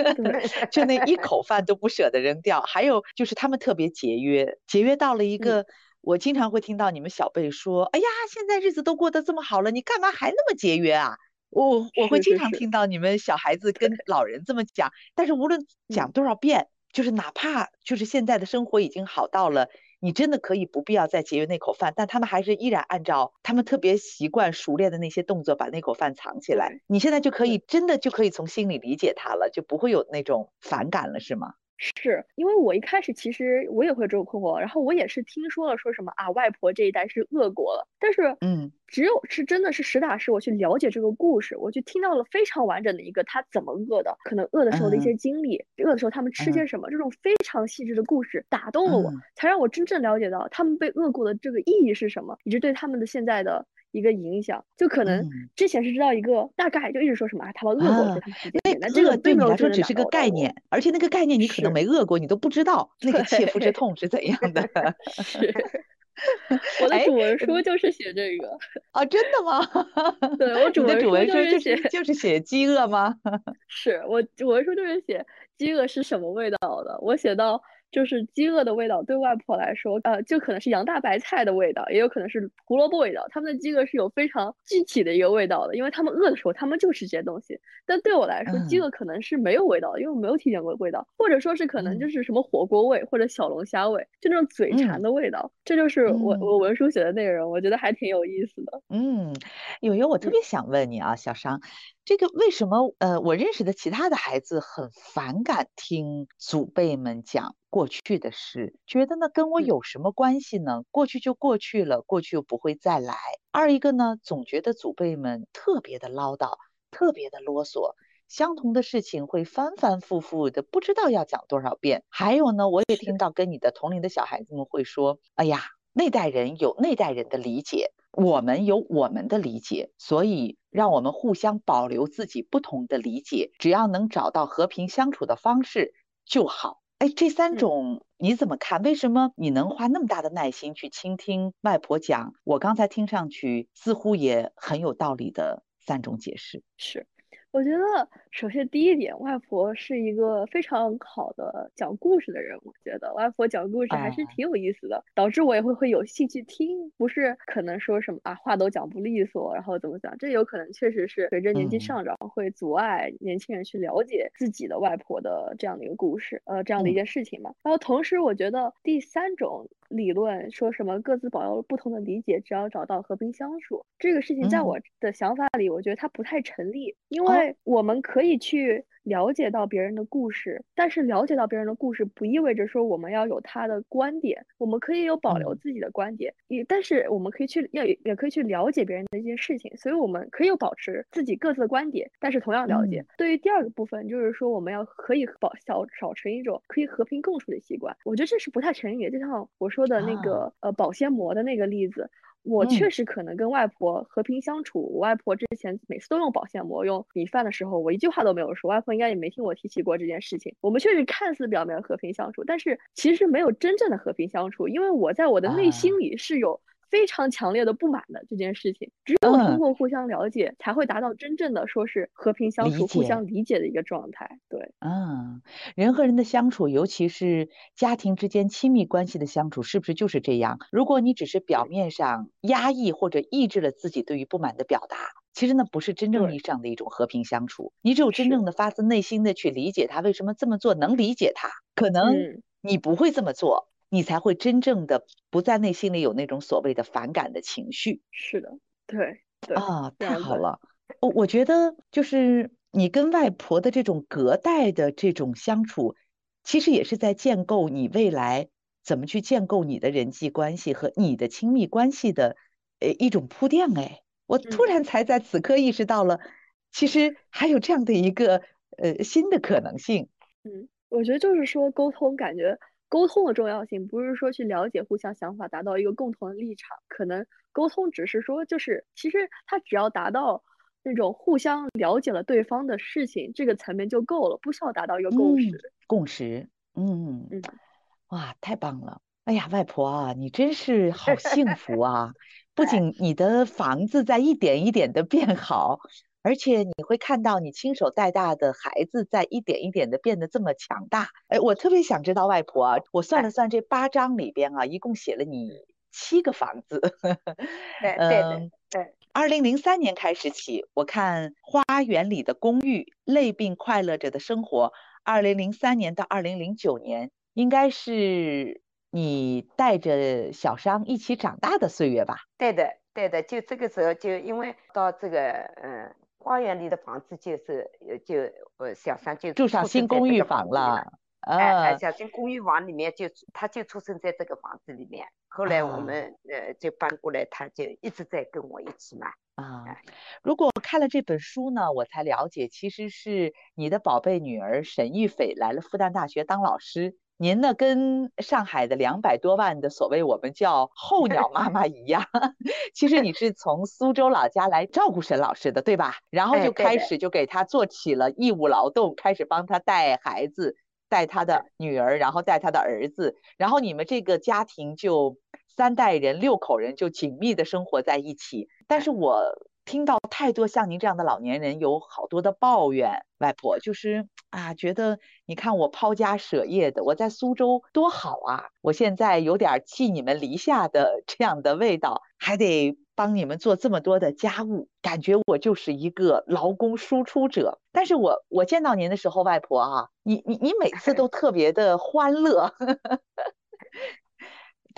就那一口饭都不舍得扔掉。还有就是他们特别节约，节约到了一个，我经常会听到你们小辈说：“哎呀，现在日子都过得这么好了，你干嘛还那么节约啊？”我我会经常听到你们小孩子跟老人这么讲，但是无论讲多少遍，就是哪怕就是现在的生活已经好到了，你真的可以不必要再节约那口饭，但他们还是依然按照他们特别习惯熟练的那些动作把那口饭藏起来。你现在就可以真的就可以从心里理解他了，就不会有那种反感了，是吗？是因为我一开始其实我也会有这种困惑，然后我也是听说了说什么啊，外婆这一代是饿过了，但是嗯，只有是真的是实打实我去了解这个故事，我就听到了非常完整的一个他怎么饿的，可能饿的时候的一些经历，饿的时候他们吃些什么，这种非常细致的故事打动了我，才让我真正了解到他们被饿过的这个意义是什么，以及对他们的现在的。一个影响，就可能之前是知道一个大概，就一直说什么啊，他们饿过，所以他们时间那这个对你来说只是个概念，而且那个概念你可能没饿过，你都不知道 那个切肤之痛是怎样的。是，我的主文书就是写这个啊，真的吗？对我主文书就是写就是写饥饿吗？是我主文书就是写饥饿是什么味道的，我写到。就是饥饿的味道对外婆来说，呃，就可能是洋大白菜的味道，也有可能是胡萝卜味道。他们的饥饿是有非常具体的一个味道的，因为他们饿的时候，他们就吃这些东西。但对我来说，饥饿可能是没有味道的，因为我没有体验过味道，或者说是可能就是什么火锅味或者小龙虾味，就那种嘴馋的味道。这就是我我文书写的内容，我觉得还挺有意思的。嗯，有有，我特别想问你啊，小商。这个为什么？呃，我认识的其他的孩子很反感听祖辈们讲过去的事，觉得呢跟我有什么关系呢？过去就过去了，过去又不会再来。二一个呢，总觉得祖辈们特别的唠叨，特别的啰嗦，相同的事情会反反复复的，不知道要讲多少遍。还有呢，我也听到跟你的同龄的小孩子们会说：“哎呀，那代人有那代人的理解。”我们有我们的理解，所以让我们互相保留自己不同的理解，只要能找到和平相处的方式就好。哎，这三种你怎么看？为什么你能花那么大的耐心去倾听外婆讲？我刚才听上去似乎也很有道理的三种解释。是。我觉得，首先第一点，外婆是一个非常好的讲故事的人。我觉得外婆讲故事还是挺有意思的，导致我也会会有兴趣听。不是可能说什么啊，话都讲不利索，然后怎么讲？这有可能确实是随着年纪上涨，会阻碍年轻人去了解自己的外婆的这样的一个故事，呃，这样的一件事情嘛。然后同时，我觉得第三种。理论说什么各自保有不同的理解，只要找到和平相处这个事情，在我的想法里，我觉得它不太成立，因为我们可以去。了解到别人的故事，但是了解到别人的故事不意味着说我们要有他的观点，我们可以有保留自己的观点，也但是我们可以去要也可以去了解别人的一些事情，所以我们可以有保持自己各自的观点，但是同样了解。对于第二个部分，就是说我们要可以保小少成一种可以和平共处的习惯，我觉得这是不太成立的。就像我说的那个呃保鲜膜的那个例子。我确实可能跟外婆和平相处。我外婆之前每次都用保鲜膜用米饭的时候，我一句话都没有说。外婆应该也没听我提起过这件事情。我们确实看似表面和平相处，但是其实没有真正的和平相处，因为我在我的内心里是有。非常强烈的不满的这件事情，只有通过互相了解，才会达到真正的说是和平相处、互相理解的一个状态。对，嗯，人和人的相处，尤其是家庭之间亲密关系的相处，是不是就是这样？如果你只是表面上压抑或者抑制了自己对于不满的表达，其实那不是真正意义上的一种和平相处。你只有真正的发自内心的去理解他为什么这么做，能理解他，可能你不会这么做。你才会真正的不在内心里有那种所谓的反感的情绪。是的，对，啊，太好了。我我觉得就是你跟外婆的这种隔代的这种相处，其实也是在建构你未来怎么去建构你的人际关系和你的亲密关系的呃一种铺垫。哎，我突然才在此刻意识到了，其实还有这样的一个呃新的可能性。嗯，我觉得就是说沟通，感觉。沟通的重要性不是说去了解互相想法，达到一个共同的立场。可能沟通只是说，就是其实他只要达到那种互相了解了对方的事情这个层面就够了，不需要达到一个共识。共识，嗯嗯，哇，太棒了！哎呀，外婆啊，你真是好幸福啊！不仅你的房子在一点一点的变好。而且你会看到你亲手带大的孩子在一点一点的变得这么强大。哎，我特别想知道外婆啊，我算了算这八章里边啊，一共写了你七个房子。对对对。二零零三年开始起，我看花园里的公寓，累并快乐着的生活。二零零三年到二零零九年，应该是你带着小商一起长大的岁月吧？对的，对的，就这个时候就因为到这个嗯。花园里的房子就是呃就呃小三就住上新公寓房了，哎哎小新公寓房里面就他就出生在这个房子里面，后来我们呃就搬过来，他就一直在跟我一起嘛。啊，如果看了这本书呢，我才了解其实是你的宝贝女儿沈玉斐来了复旦大学当老师。您呢，跟上海的两百多万的所谓我们叫候鸟妈妈一样，其实你是从苏州老家来照顾沈老师的，对吧？然后就开始就给他做起了义务劳动，开始帮他带孩子，带他的女儿，然后带他的儿子，然后你们这个家庭就三代人六口人就紧密的生活在一起。但是我听到太多像您这样的老年人有好多的抱怨，外婆就是啊，觉得你看我抛家舍业的，我在苏州多好啊，我现在有点弃你们篱下的这样的味道，还得帮你们做这么多的家务，感觉我就是一个劳工输出者。但是我我见到您的时候，外婆啊，你你你每次都 特别的欢乐。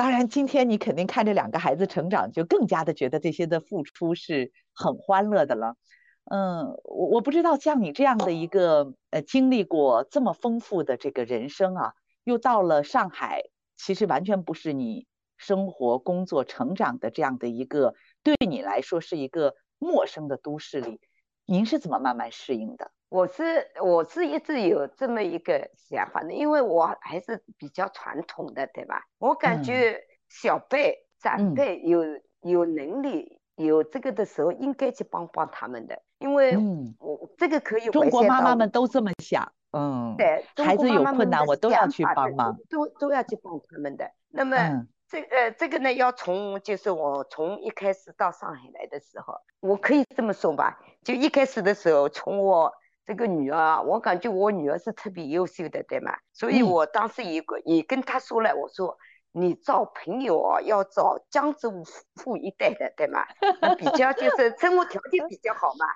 当然，今天你肯定看着两个孩子成长，就更加的觉得这些的付出是很欢乐的了。嗯，我我不知道像你这样的一个呃经历过这么丰富的这个人生啊，又到了上海，其实完全不是你生活、工作、成长的这样的一个对你来说是一个陌生的都市里，您是怎么慢慢适应的？我是我是一直有这么一个想法的，因为我还是比较传统的，对吧？我感觉小辈长辈有有能力有这个的时候，应该去帮帮他们的，因为我这个可以。中国妈妈们都这么想，嗯，对，孩子有困难我都要去帮忙，都都要去帮他们的。那么这呃这个呢，要从就是我从一开始到上海来的时候，我可以这么说吧，就一开始的时候，从我。这个女儿，我感觉我女儿是特别优秀的，对吗？所以我当时也也跟她说了，我说你找朋友啊，要找江浙沪一带的，对吗？比较就是 生活条件比较好嘛，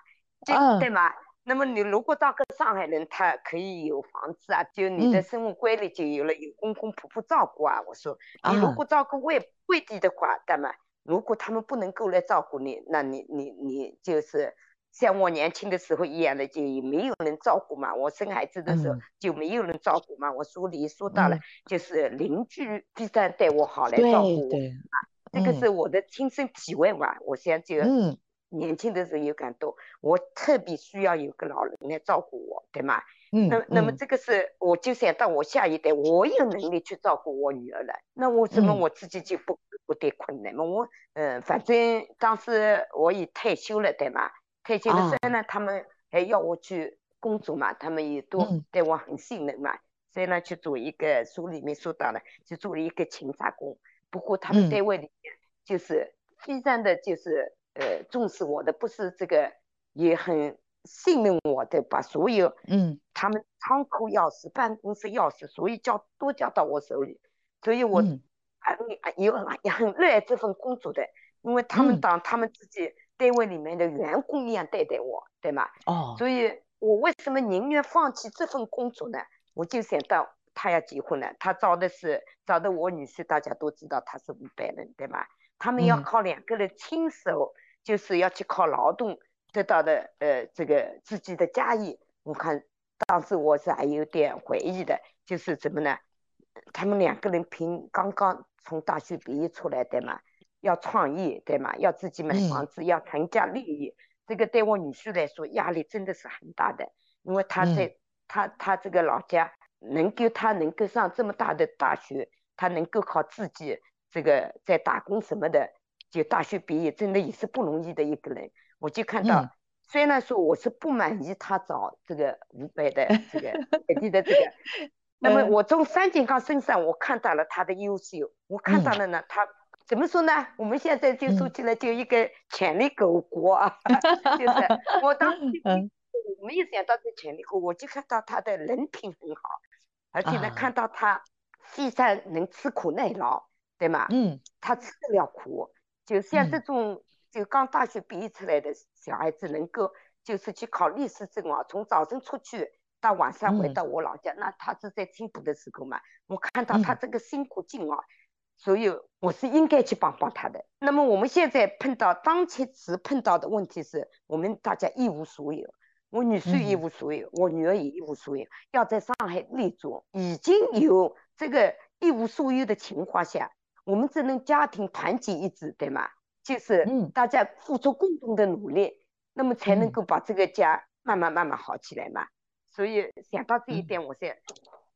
就对吗？那么你如果找个上海人，他可以有房子啊，就你的生活规律就有了，有公公婆婆照顾啊。我说你如果找个外外地的话，对吗？如果他们不能够来照顾你，那你你你就是。像我年轻的时候一样的，就没有人照顾嘛。我生孩子的时候就没有人照顾嘛。我书里说到了，就是邻居必然对我好来照顾我啊。这个是我的亲身体会嘛。我现在就年轻的时候有感动，我特别需要有个老人来照顾我，对吗？嗯。那那么这个是我就想到我下一代，我有能力去照顾我女儿了，那我怎么我自己就不不得困难嘛？我嗯，反正当时我也退休了，对吗？退休的时候呢，他们还要我去工作嘛，他们也都对我很信任嘛，所以呢去做一个书里面说到了，去做了一个勤杂工。不过他们单位里面就是非常的就是呃重视我的，不是这个也很信任我的，把所有嗯。他们仓库钥匙、办公室钥匙，所以交都交到我手里，所以我很有也很热爱这份工作的，因为他们当他们自己。单位里面的员工一样对待我，对吗？哦，所以我为什么宁愿放弃这份工作呢？我就想到他要结婚了，他找的是找的我女婿，大家都知道他是五百人，对吗？他们要靠两个人亲手，就是要去靠劳动得到的，呃，这个自己的家业。我看当时我是还有点怀疑的，就是怎么呢？他们两个人凭刚刚从大学毕业出来，对吗？要创业对吗？要自己买房子，要成家立业，这个对我女婿来说压力真的是很大的，因为他在他他这个老家能够他能够上这么大的大学，他能够靠自己这个在打工什么的，就大学毕业真的也是不容易的一个人。我就看到，虽然说我是不满意他找这个五百的这个本地的这个，那么我从三井刚身上我看到了他的优秀，我看到了呢他。怎么说呢？我们现在就说起来就一个潜力狗国啊，就是我当时没有想到这潜力股，我就看到他的人品很好，而且呢看到他非常能吃苦耐劳，对吗？嗯，他吃得了苦，就像这种就刚大学毕业出来的小孩子，能够就是去考律师证啊，从早晨出去到晚上回到我老家，那他是在进步的时候嘛，我看到他这个辛苦劲啊。所以我是应该去帮帮他的。那么我们现在碰到当前时碰到的问题是我们大家一无所有，我女婿一无所有，我女儿也一无所有，要在上海立足，已经有这个一无所有的情况下，我们只能家庭团结一致，对吗？就是大家付出共同的努力，那么才能够把这个家慢慢慢慢好起来嘛。所以想到这一点，我想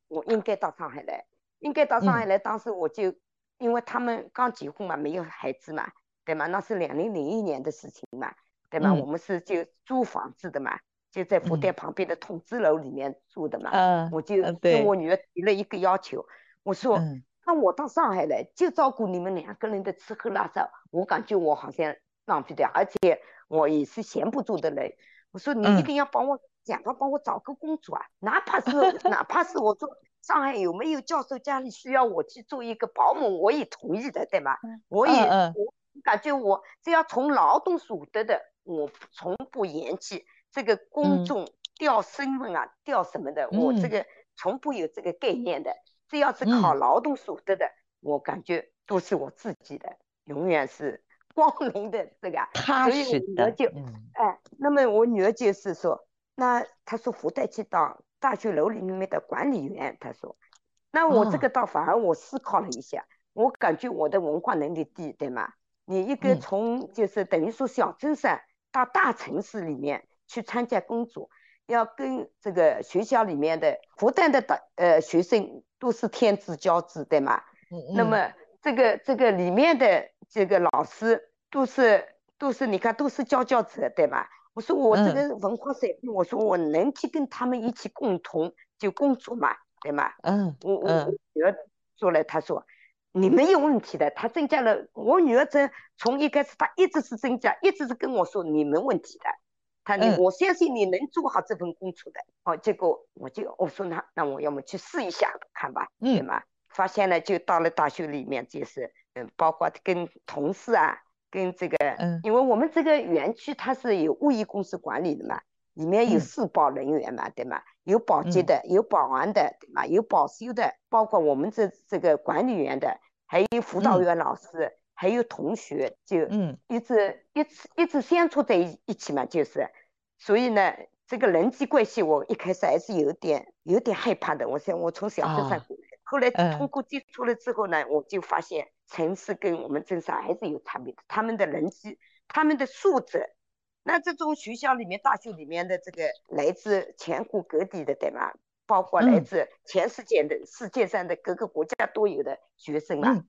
我应该到上海来，应该到上海来。当时我就。因为他们刚结婚嘛，没有孩子嘛，对吗？那是两零零一年的事情嘛，对吗？我们是就租房子的嘛，就在福田旁边的筒子楼里面住的嘛。嗯，我就跟我女儿提了一个要求，我说，那我到上海来就照顾你们两个人的吃喝拉撒，我感觉我好像浪费掉，而且我也是闲不住的人。我说你一定要帮我想法帮我找个工作啊，哪怕是 哪怕是我说上海有没有教授家里需要我去做一个保姆，我也同意的，对吗？我也我感觉我只要从劳动所得的，我从不嫌弃这个公众调身份啊，调什么的，我这个从不有这个概念的。只要是靠劳动所得的，我感觉都是我自己的，永远是 光荣的这个。踏实的。就哎，那么我女儿就是说，那她说福袋去当大学楼里面的管理员，他说，那我这个倒反而我思考了一下，我感觉我的文化能力低，对吗？你一个从就是等于说小镇上到大城市里面去参加工作。要跟这个学校里面的复旦的的呃学生都是天之骄子，对吗？嗯嗯。那么这个这个里面的这个老师都是都是你看都是佼佼者，对吗？我说我这个文化水平，我说我能去跟他们一起共同就工作嘛，对吗？嗯。我我女儿说了，她说你没有问题的，她增加了。我女儿从从一开始她一直是增加，一直是跟我说你没问题的。她你我相信你能做好这份工作的，哦，结果我就我说那那我要么去试一下看吧，对吗？发现了就到了大学里面就是嗯，包括跟同事啊，跟这个，嗯，因为我们这个园区它是有物业公司管理的嘛，里面有四保人员嘛，对吗？有保洁的，有保安的，对吗？有保修的，包括我们这这个管理员的，还有辅导员老师。还有同学就嗯一直一直一直相处在一一起嘛，就是，所以呢，这个人际关系我一开始还是有点有点害怕的。我想我从小镇上过来，后来通过接触了之后呢，我就发现城市跟我们镇上还是有差别的。他们的人际，他们的素质，那这种学校里面、大学里面的这个来自全国各地的，对吗？包括来自全世界的世界上的各个国家都有的学生啊。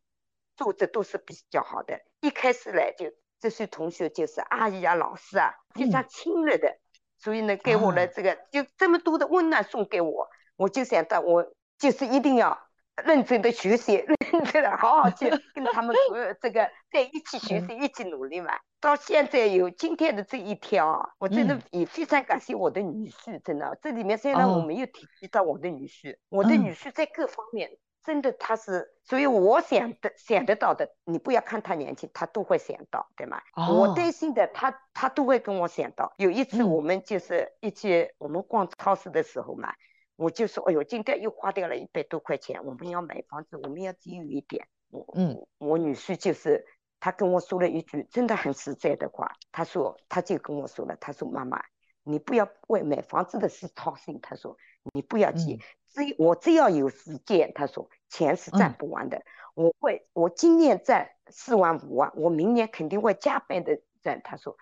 素质都是比较好的，一开始来就这些同学就是阿姨啊、老师啊，非常亲热的，所以呢，给我了这个就这么多的温暖送给我，我就想到我就是一定要认真的学习，认真的好好去跟他们所有这个在一起学习，一起努力嘛。到现在有今天的这一天啊，我真的也非常感谢我的女婿，真的，这里面虽然我没有提及到我的女婿，我的女婿在各方面。真的，他是，所以我想的想得到的，你不要看他年轻，他都会想到，对吗？我担心的，他他都会跟我想到。有一次我们就是一起我们逛超市的时候嘛，我就说，哎呦，今天又花掉了一百多块钱，我们要买房子，我们要节约一点。我嗯，我女婿就是他跟我说了一句真的很实在的话，他说他就跟我说了，他说妈妈，你不要为买房子的事操心，他说你不要急，只我只要有时间，他说。钱是赚不完的，我会，我今年赚四万五万，我明年肯定会加倍的赚。他说，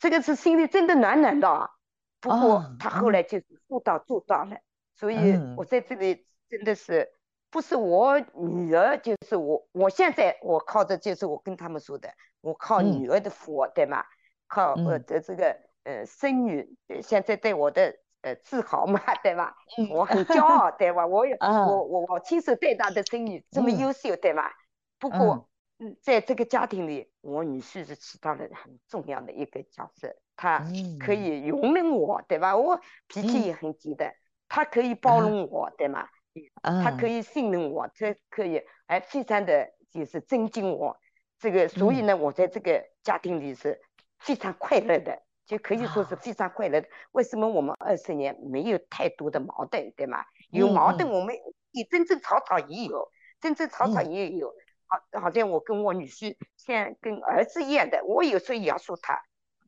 这个是心里真的暖暖的。不过他后来就是说到做到了，所以我在这里真的是不是我女儿，就是我，我现在我靠的就是我跟他们说的，我靠女儿的福，对吗？靠我的这个呃孙女，现在对我的。呃，自豪嘛，对吧？我很骄傲，对吧？我有 我我我亲手带大的孙女这么优秀，对吧？不过，嗯，在这个家庭里，我女婿是起到了很重要的一个角色，他可以容忍我，对吧？我脾气也很急的，他可以包容我，对吗？他可以信任我，这可以，哎非常的就是尊敬我，这个，所以呢，我在这个家庭里是非常快乐的。就可以说是非常快乐的。为什么我们二十年没有太多的矛盾，对吗？有矛盾，我们也争争吵吵也有，争争吵吵也有。好，好像我跟我女婿像跟儿子一样的，我有时候也要说他，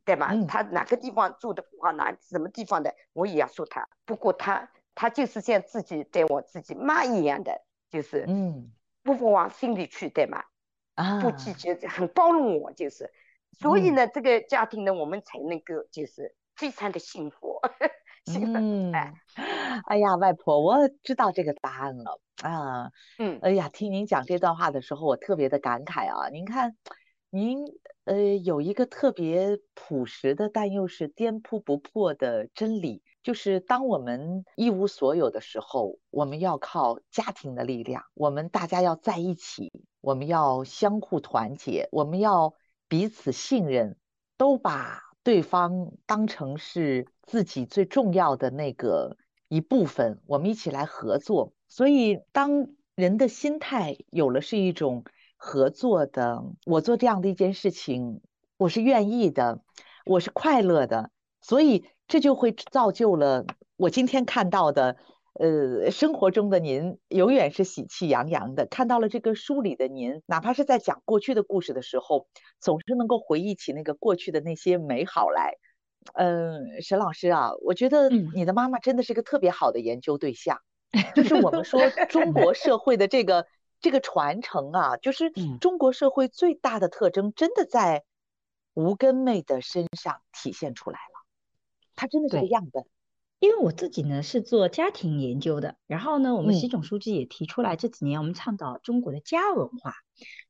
对吗？他哪个地方做的不好，哪什么地方的，我也要说他。不过他他就是像自己对我自己妈一样的，就是嗯，不不往心里去，对吗？啊，不拒绝，很包容我，就是。所以呢，这个家庭呢，我们才能够就是非常的幸福。幸福嗯，哎呀，外婆，我知道这个答案了啊。嗯，哎呀，听您讲这段话的时候，我特别的感慨啊。您看，您呃有一个特别朴实的，但又是颠扑不破的真理，就是当我们一无所有的时候，我们要靠家庭的力量，我们大家要在一起，我们要相互团结，我们要。彼此信任，都把对方当成是自己最重要的那个一部分，我们一起来合作。所以，当人的心态有了是一种合作的，我做这样的一件事情，我是愿意的，我是快乐的，所以这就会造就了我今天看到的。呃，生活中的您永远是喜气洋洋的。看到了这个书里的您，哪怕是在讲过去的故事的时候，总是能够回忆起那个过去的那些美好来。嗯，沈老师啊，我觉得你的妈妈真的是个特别好的研究对象。就是我们说中国社会的这个这个传承啊，就是中国社会最大的特征，真的在吴根妹的身上体现出来了。她真的是个样本。因为我自己呢是做家庭研究的，然后呢，我们习总书记也提出来，这几年我们倡导中国的家文化。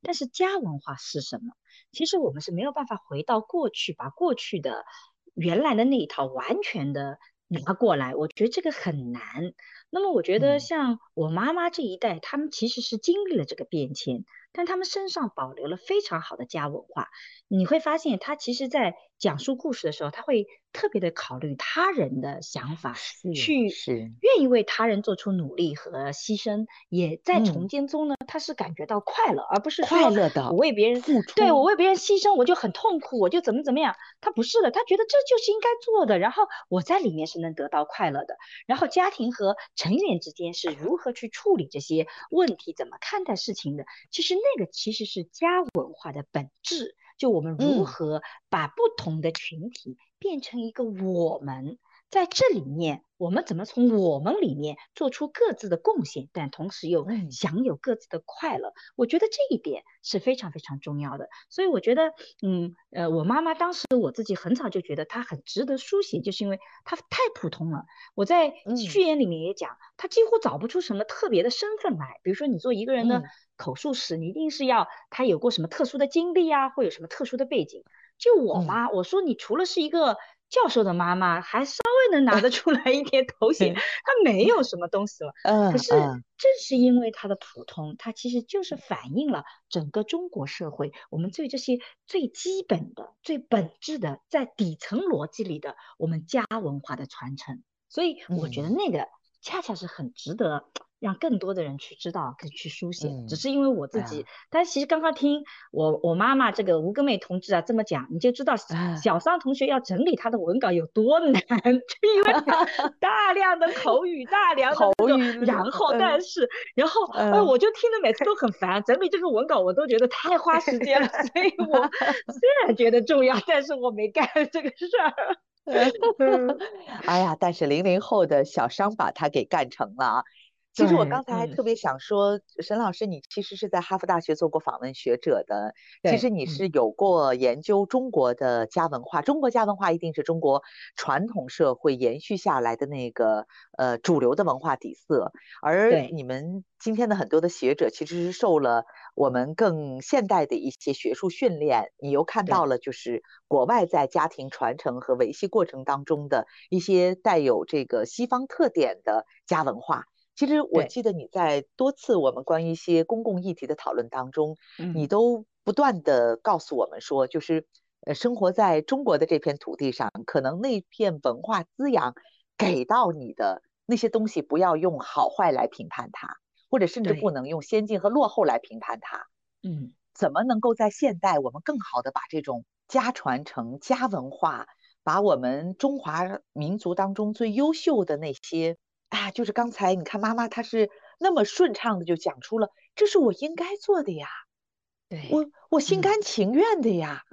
但是家文化是什么？其实我们是没有办法回到过去，把过去的原来的那一套完全的拿过来。我觉得这个很难。那么我觉得像我妈妈这一代，他们其实是经历了这个变迁。但他们身上保留了非常好的家文化，你会发现他其实，在讲述故事的时候，他会特别的考虑他人的想法，去愿意为他人做出努力和牺牲，也在从间中呢，他是感觉到快乐，而不是快乐的我为别人付出，对我为别人牺牲，我就很痛苦，我就怎么怎么样。他不是的，他觉得这就是应该做的，然后我在里面是能得到快乐的。然后家庭和成员之间是如何去处理这些问题，怎么看待事情的，其实。那个其实是家文化的本质，就我们如何把不同的群体变成一个我们。在这里面，我们怎么从我们里面做出各自的贡献，但同时又享有各自的快乐？我觉得这一点是非常非常重要的。所以我觉得，嗯呃，我妈妈当时我自己很早就觉得她很值得书写，就是因为她太普通了。我在序言里面也讲，她几乎找不出什么特别的身份来。比如说，你做一个人的口述史，你一定是要他有过什么特殊的经历啊，或有什么特殊的背景。就我妈，我说你除了是一个。教授的妈妈还稍微能拿得出来一点头 衔，她没有什么东西了。嗯，可是正是因为她的普通，她其实就是反映了整个中国社会我们对这些最基本的、最本质的，在底层逻辑里的我们家文化的传承。所以我觉得那个恰恰是很值得。让更多的人去知道，可以去书写。只是因为我自己，但其实刚刚听我我妈妈这个吴根美同志啊这么讲，你就知道小桑同学要整理他的文稿有多难，就因为 大量的口语，大量的口语，然后但是，然后呃，我就听得每次都很烦，整理这个文稿我都觉得太花时间了，所以我虽然觉得重要，但是我没干这个事儿。哎呀，但是零零后的小商把它给干成了啊。其实我刚才还特别想说，沈老师，你其实是在哈佛大学做过访问学者的。其实你是有过研究中国的家文化，中国家文化一定是中国传统社会延续下来的那个呃主流的文化底色。而你们今天的很多的学者，其实是受了我们更现代的一些学术训练，你又看到了就是国外在家庭传承和维系过程当中的一些带有这个西方特点的家文化。其实我记得你在多次我们关于一些公共议题的讨论当中，你都不断的告诉我们说，就是呃生活在中国的这片土地上，可能那片文化滋养给到你的那些东西，不要用好坏来评判它，或者甚至不能用先进和落后来评判它。嗯，怎么能够在现代我们更好的把这种家传承、家文化，把我们中华民族当中最优秀的那些。啊，就是刚才你看妈妈，她是那么顺畅的就讲出了，这是我应该做的呀，对我我心甘情愿的呀，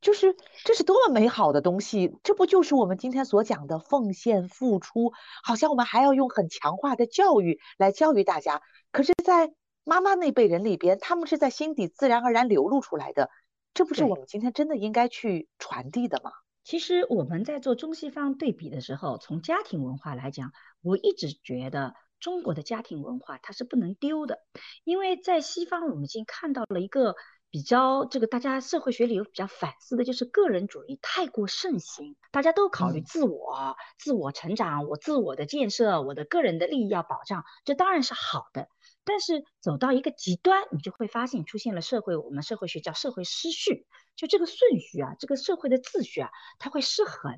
就是这是多么美好的东西，这不就是我们今天所讲的奉献付出？好像我们还要用很强化的教育来教育大家，可是，在妈妈那辈人里边，他们是在心底自然而然流露出来的，这不是我们今天真的应该去传递的吗？其实我们在做中西方对比的时候，从家庭文化来讲，我一直觉得中国的家庭文化它是不能丢的，因为在西方我们已经看到了一个比较这个大家社会学里有比较反思的，就是个人主义太过盛行，大家都考虑自我、自我成长、我自我的建设、我的个人的利益要保障，这当然是好的。但是走到一个极端，你就会发现出现了社会，我们社会学叫社会失序，就这个顺序啊，这个社会的秩序啊，它会失衡。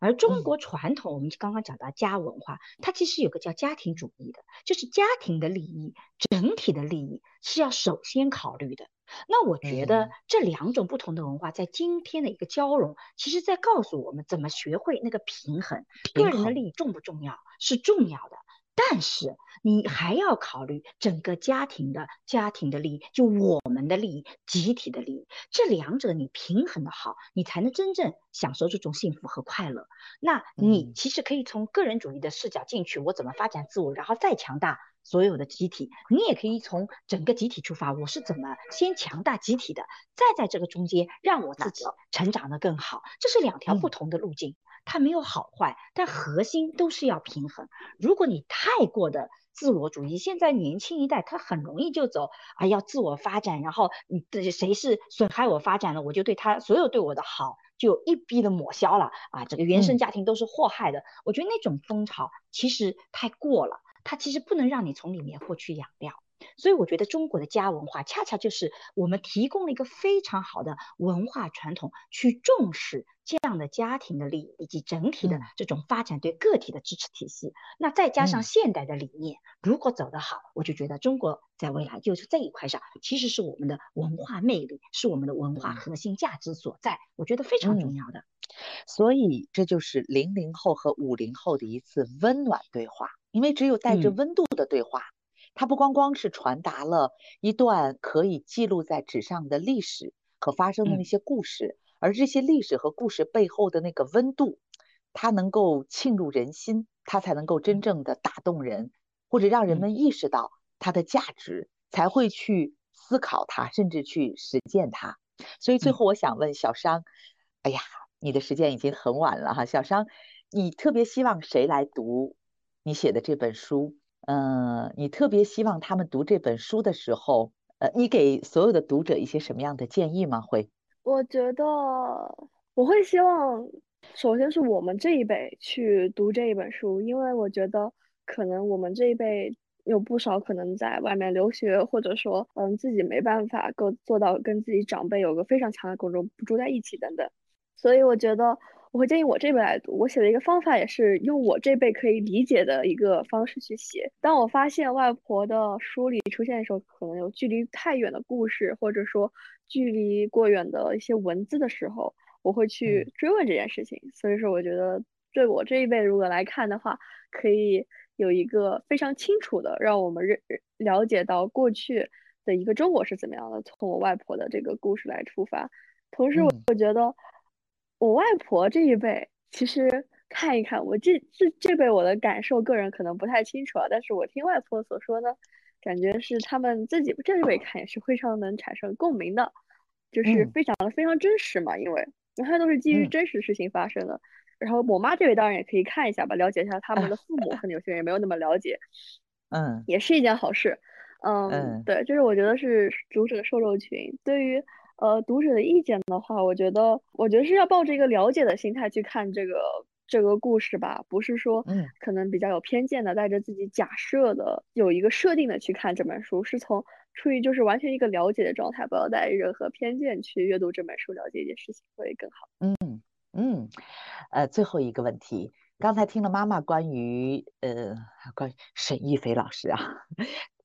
而中国传统，我们刚刚讲到家文化，它其实有个叫家庭主义的，就是家庭的利益，整体的利益是要首先考虑的。那我觉得这两种不同的文化在今天的一个交融，其实在告诉我们怎么学会那个平衡，个人的利益重不重要？是重要的。但是你还要考虑整个家庭的家庭的利益，就我们的利益、集体的利益，这两者你平衡的好，你才能真正享受这种幸福和快乐。那你其实可以从个人主义的视角进去，我怎么发展自我，然后再强大所有的集体。你也可以从整个集体出发，我是怎么先强大集体的，再在这个中间让我自己成长的更好。这是两条不同的路径。它没有好坏，但核心都是要平衡。如果你太过的自我主义，现在年轻一代他很容易就走啊，要自我发展，然后你这谁是损害我发展了，我就对他所有对我的好就一逼的抹消了啊，这个原生家庭都是祸害的。我觉得那种风潮其实太过了，它其实不能让你从里面获取养料。所以我觉得中国的家文化恰恰就是我们提供了一个非常好的文化传统，去重视这样的家庭的利益以及整体的这种发展对个体的支持体系。那再加上现代的理念，如果走得好，我就觉得中国在未来就是这一块上，其实是我们的文化魅力，是我们的文化核心价值所在。我觉得非常重要的。所以这就是零零后和五零后的一次温暖对话，因为只有带着温度的对话。它不光光是传达了一段可以记录在纸上的历史和发生的那些故事，而这些历史和故事背后的那个温度，它能够沁入人心，它才能够真正的打动人，或者让人们意识到它的价值，才会去思考它，甚至去实践它。所以最后我想问小商，哎呀，你的时间已经很晚了哈，小商，你特别希望谁来读你写的这本书？嗯，你特别希望他们读这本书的时候，呃，你给所有的读者一些什么样的建议吗？会？我觉得我会希望，首先是我们这一辈去读这一本书，因为我觉得可能我们这一辈有不少可能在外面留学，或者说，嗯，自己没办法够做到跟自己长辈有个非常强的沟通，不住在一起等等，所以我觉得。我会建议我这辈来读。我写的一个方法也是用我这辈可以理解的一个方式去写。当我发现外婆的书里出现的时候，可能有距离太远的故事，或者说距离过远的一些文字的时候，我会去追问这件事情。所以说，我觉得对我这一辈如果来看的话，可以有一个非常清楚的让我们认了解到过去的一个中国是怎么样的。从我外婆的这个故事来出发，同时我我觉得。我外婆这一辈，其实看一看我这这这辈，我的感受，个人可能不太清楚啊。但是我听外婆所说呢，感觉是他们自己这一辈看也是非常能产生共鸣的，就是非常的非常真实嘛。因为它都是基于真实事情发生的。然后我妈这位当然也可以看一下吧，了解一下他们的父母，可能有些人也没有那么了解，嗯，也是一件好事。嗯，对，就是我觉得是读者受众群对于。呃，读者的意见的话，我觉得，我觉得是要抱着一个了解的心态去看这个这个故事吧，不是说，嗯，可能比较有偏见的，带着自己假设的，有一个设定的去看这本书，是从出于就是完全一个了解的状态，不要带任何偏见去阅读这本书，了解一件事情会更好。嗯嗯，呃，最后一个问题，刚才听了妈妈关于呃关于沈一飞老师啊。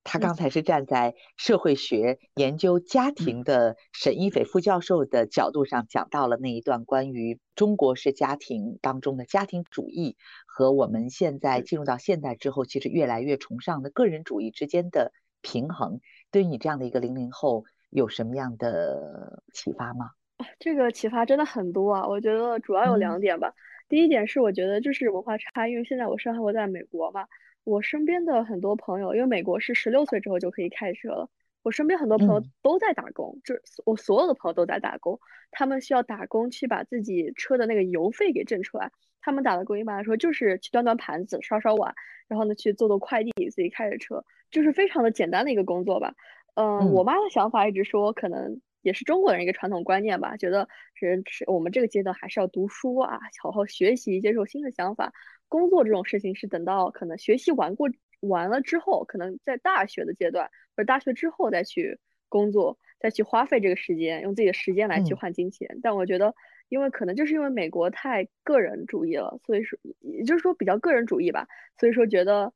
他刚才是站在社会学研究家庭的沈一斐副教授的角度上讲到了那一段关于中国式家庭当中的家庭主义和我们现在进入到现代之后，其实越来越崇尚的个人主义之间的平衡。对于你这样的一个零零后，有什么样的启发吗？这个启发真的很多啊！我觉得主要有两点吧。第一点是，我觉得就是文化差，因为现在我生活在美国嘛。我身边的很多朋友，因为美国是十六岁之后就可以开车了。我身边很多朋友都在打工，就我所有的朋友都在打工。他们需要打工去把自己车的那个油费给挣出来。他们打的工一般来说就是去端端盘子、刷刷碗，然后呢去做做快递，自己开着车，就是非常的简单的一个工作吧。嗯，我妈的想法一直说，可能也是中国人一个传统观念吧，觉得是是我们这个阶段还是要读书啊，好好学习，接受新的想法。工作这种事情是等到可能学习完过完了之后，可能在大学的阶段或者大学之后再去工作，再去花费这个时间，用自己的时间来去换金钱。但我觉得，因为可能就是因为美国太个人主义了，所以说也就是说比较个人主义吧，所以说觉得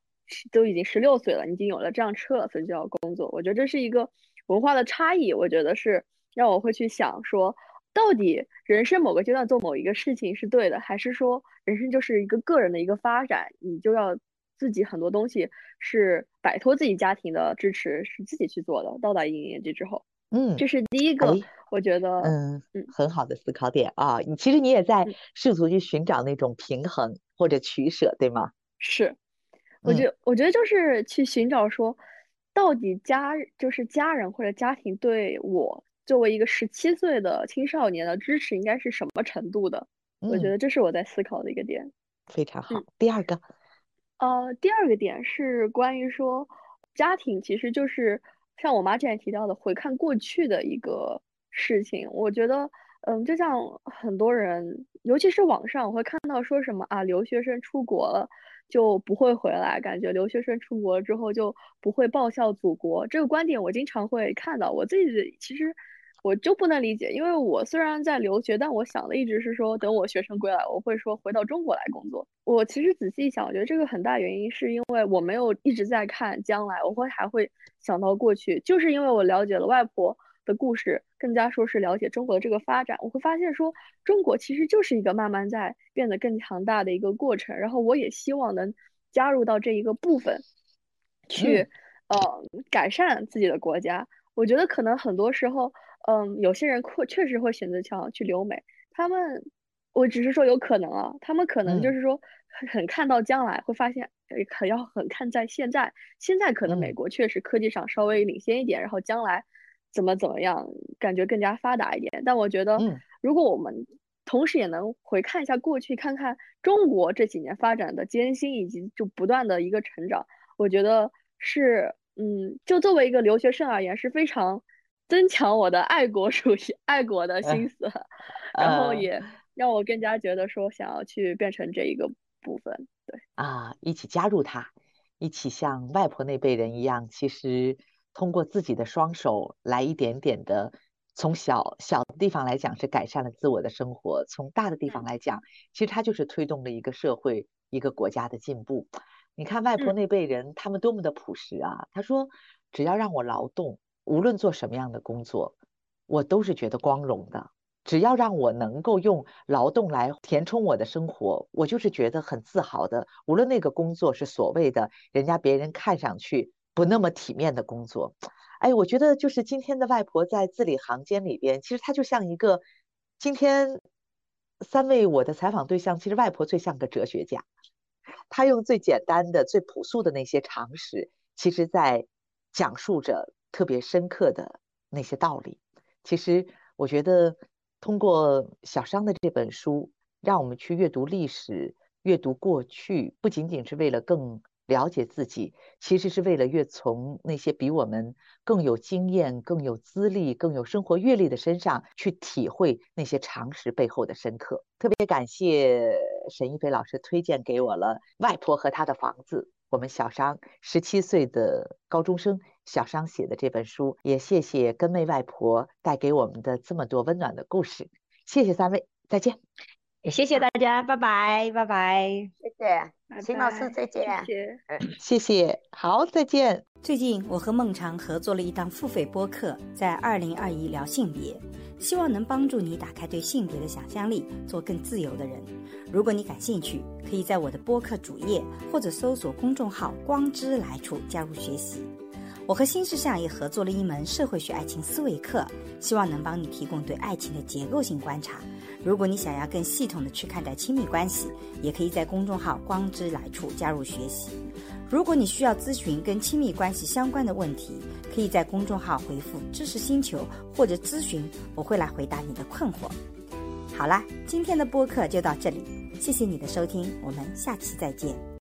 都已经十六岁了，已经有了这辆车了，所以就要工作。我觉得这是一个文化的差异，我觉得是让我会去想说。到底人生某个阶段做某一个事情是对的，还是说人生就是一个个人的一个发展，你就要自己很多东西是摆脱自己家庭的支持，是自己去做的。到达一定年纪之后，嗯，这是第一个，我觉得，嗯嗯，很好的思考点啊。你其实你也在试图去寻找那种平衡或者取舍，对吗？是，我觉我觉得就是去寻找说，到底家就是家人或者家庭对我。作为一个十七岁的青少年的支持应该是什么程度的？我觉得这是我在思考的一个点。非常好。第二个，呃，第二个点是关于说家庭其实就是像我妈之前提到的回看过去的一个事情。我觉得，嗯，就像很多人，尤其是网上，我会看到说什么啊，留学生出国了就不会回来，感觉留学生出国了之后就不会报效祖国。这个观点我经常会看到。我自己其实。我就不能理解，因为我虽然在留学，但我想的一直是说，等我学成归来，我会说回到中国来工作。我其实仔细一想，我觉得这个很大原因是因为我没有一直在看将来，我会还会想到过去，就是因为我了解了外婆的故事，更加说是了解中国的这个发展，我会发现说中国其实就是一个慢慢在变得更强大的一个过程。然后我也希望能加入到这一个部分，去呃改善自己的国家。我觉得可能很多时候。嗯，有些人确确实会选择想要去留美，他们，我只是说有可能啊，他们可能就是说很看到将来会发现，很要很看在现在，现在可能美国确实科技上稍微领先一点，然后将来怎么怎么样，感觉更加发达一点。但我觉得，如果我们同时也能回看一下过去，看看中国这几年发展的艰辛以及就不断的一个成长，我觉得是，嗯，就作为一个留学生而言是非常。增强我的爱国主义、爱国的心思，然后也让我更加觉得说想要去变成这一个部分。对啊，一起加入他，一起像外婆那辈人一样，其实通过自己的双手来一点点的，从小小的地方来讲是改善了自我的生活，从大的地方来讲，其实它就是推动了一个社会、一个国家的进步。你看外婆那辈人，他们多么的朴实啊！他说，只要让我劳动。无论做什么样的工作，我都是觉得光荣的。只要让我能够用劳动来填充我的生活，我就是觉得很自豪的。无论那个工作是所谓的人家别人看上去不那么体面的工作，哎，我觉得就是今天的外婆在字里行间里边，其实她就像一个今天三位我的采访对象，其实外婆最像个哲学家，她用最简单的、最朴素的那些常识，其实在讲述着。特别深刻的那些道理，其实我觉得通过小商的这本书，让我们去阅读历史、阅读过去，不仅仅是为了更了解自己，其实是为了越从那些比我们更有经验、更有资历、更有生活阅历的身上去体会那些常识背后的深刻。特别感谢沈一飞老师推荐给我了《外婆和她的房子》，我们小商十七岁的高中生。小商写的这本书，也谢谢根妹外婆带给我们的这么多温暖的故事。谢谢三位，再见。也谢谢大家，拜拜，拜拜。谢谢，秦老师，再见。谢谢，谢谢，好，再见。最近我和孟尝合作了一档付费播客，在二零二一聊性别，希望能帮助你打开对性别的想象力，做更自由的人。如果你感兴趣，可以在我的播客主页或者搜索公众号“光之来处”加入学习。我和新世相也合作了一门社会学爱情思维课，希望能帮你提供对爱情的结构性观察。如果你想要更系统的去看待亲密关系，也可以在公众号“光之来处”加入学习。如果你需要咨询跟亲密关系相关的问题，可以在公众号回复“知识星球”或者咨询，我会来回答你的困惑。好啦，今天的播客就到这里，谢谢你的收听，我们下期再见。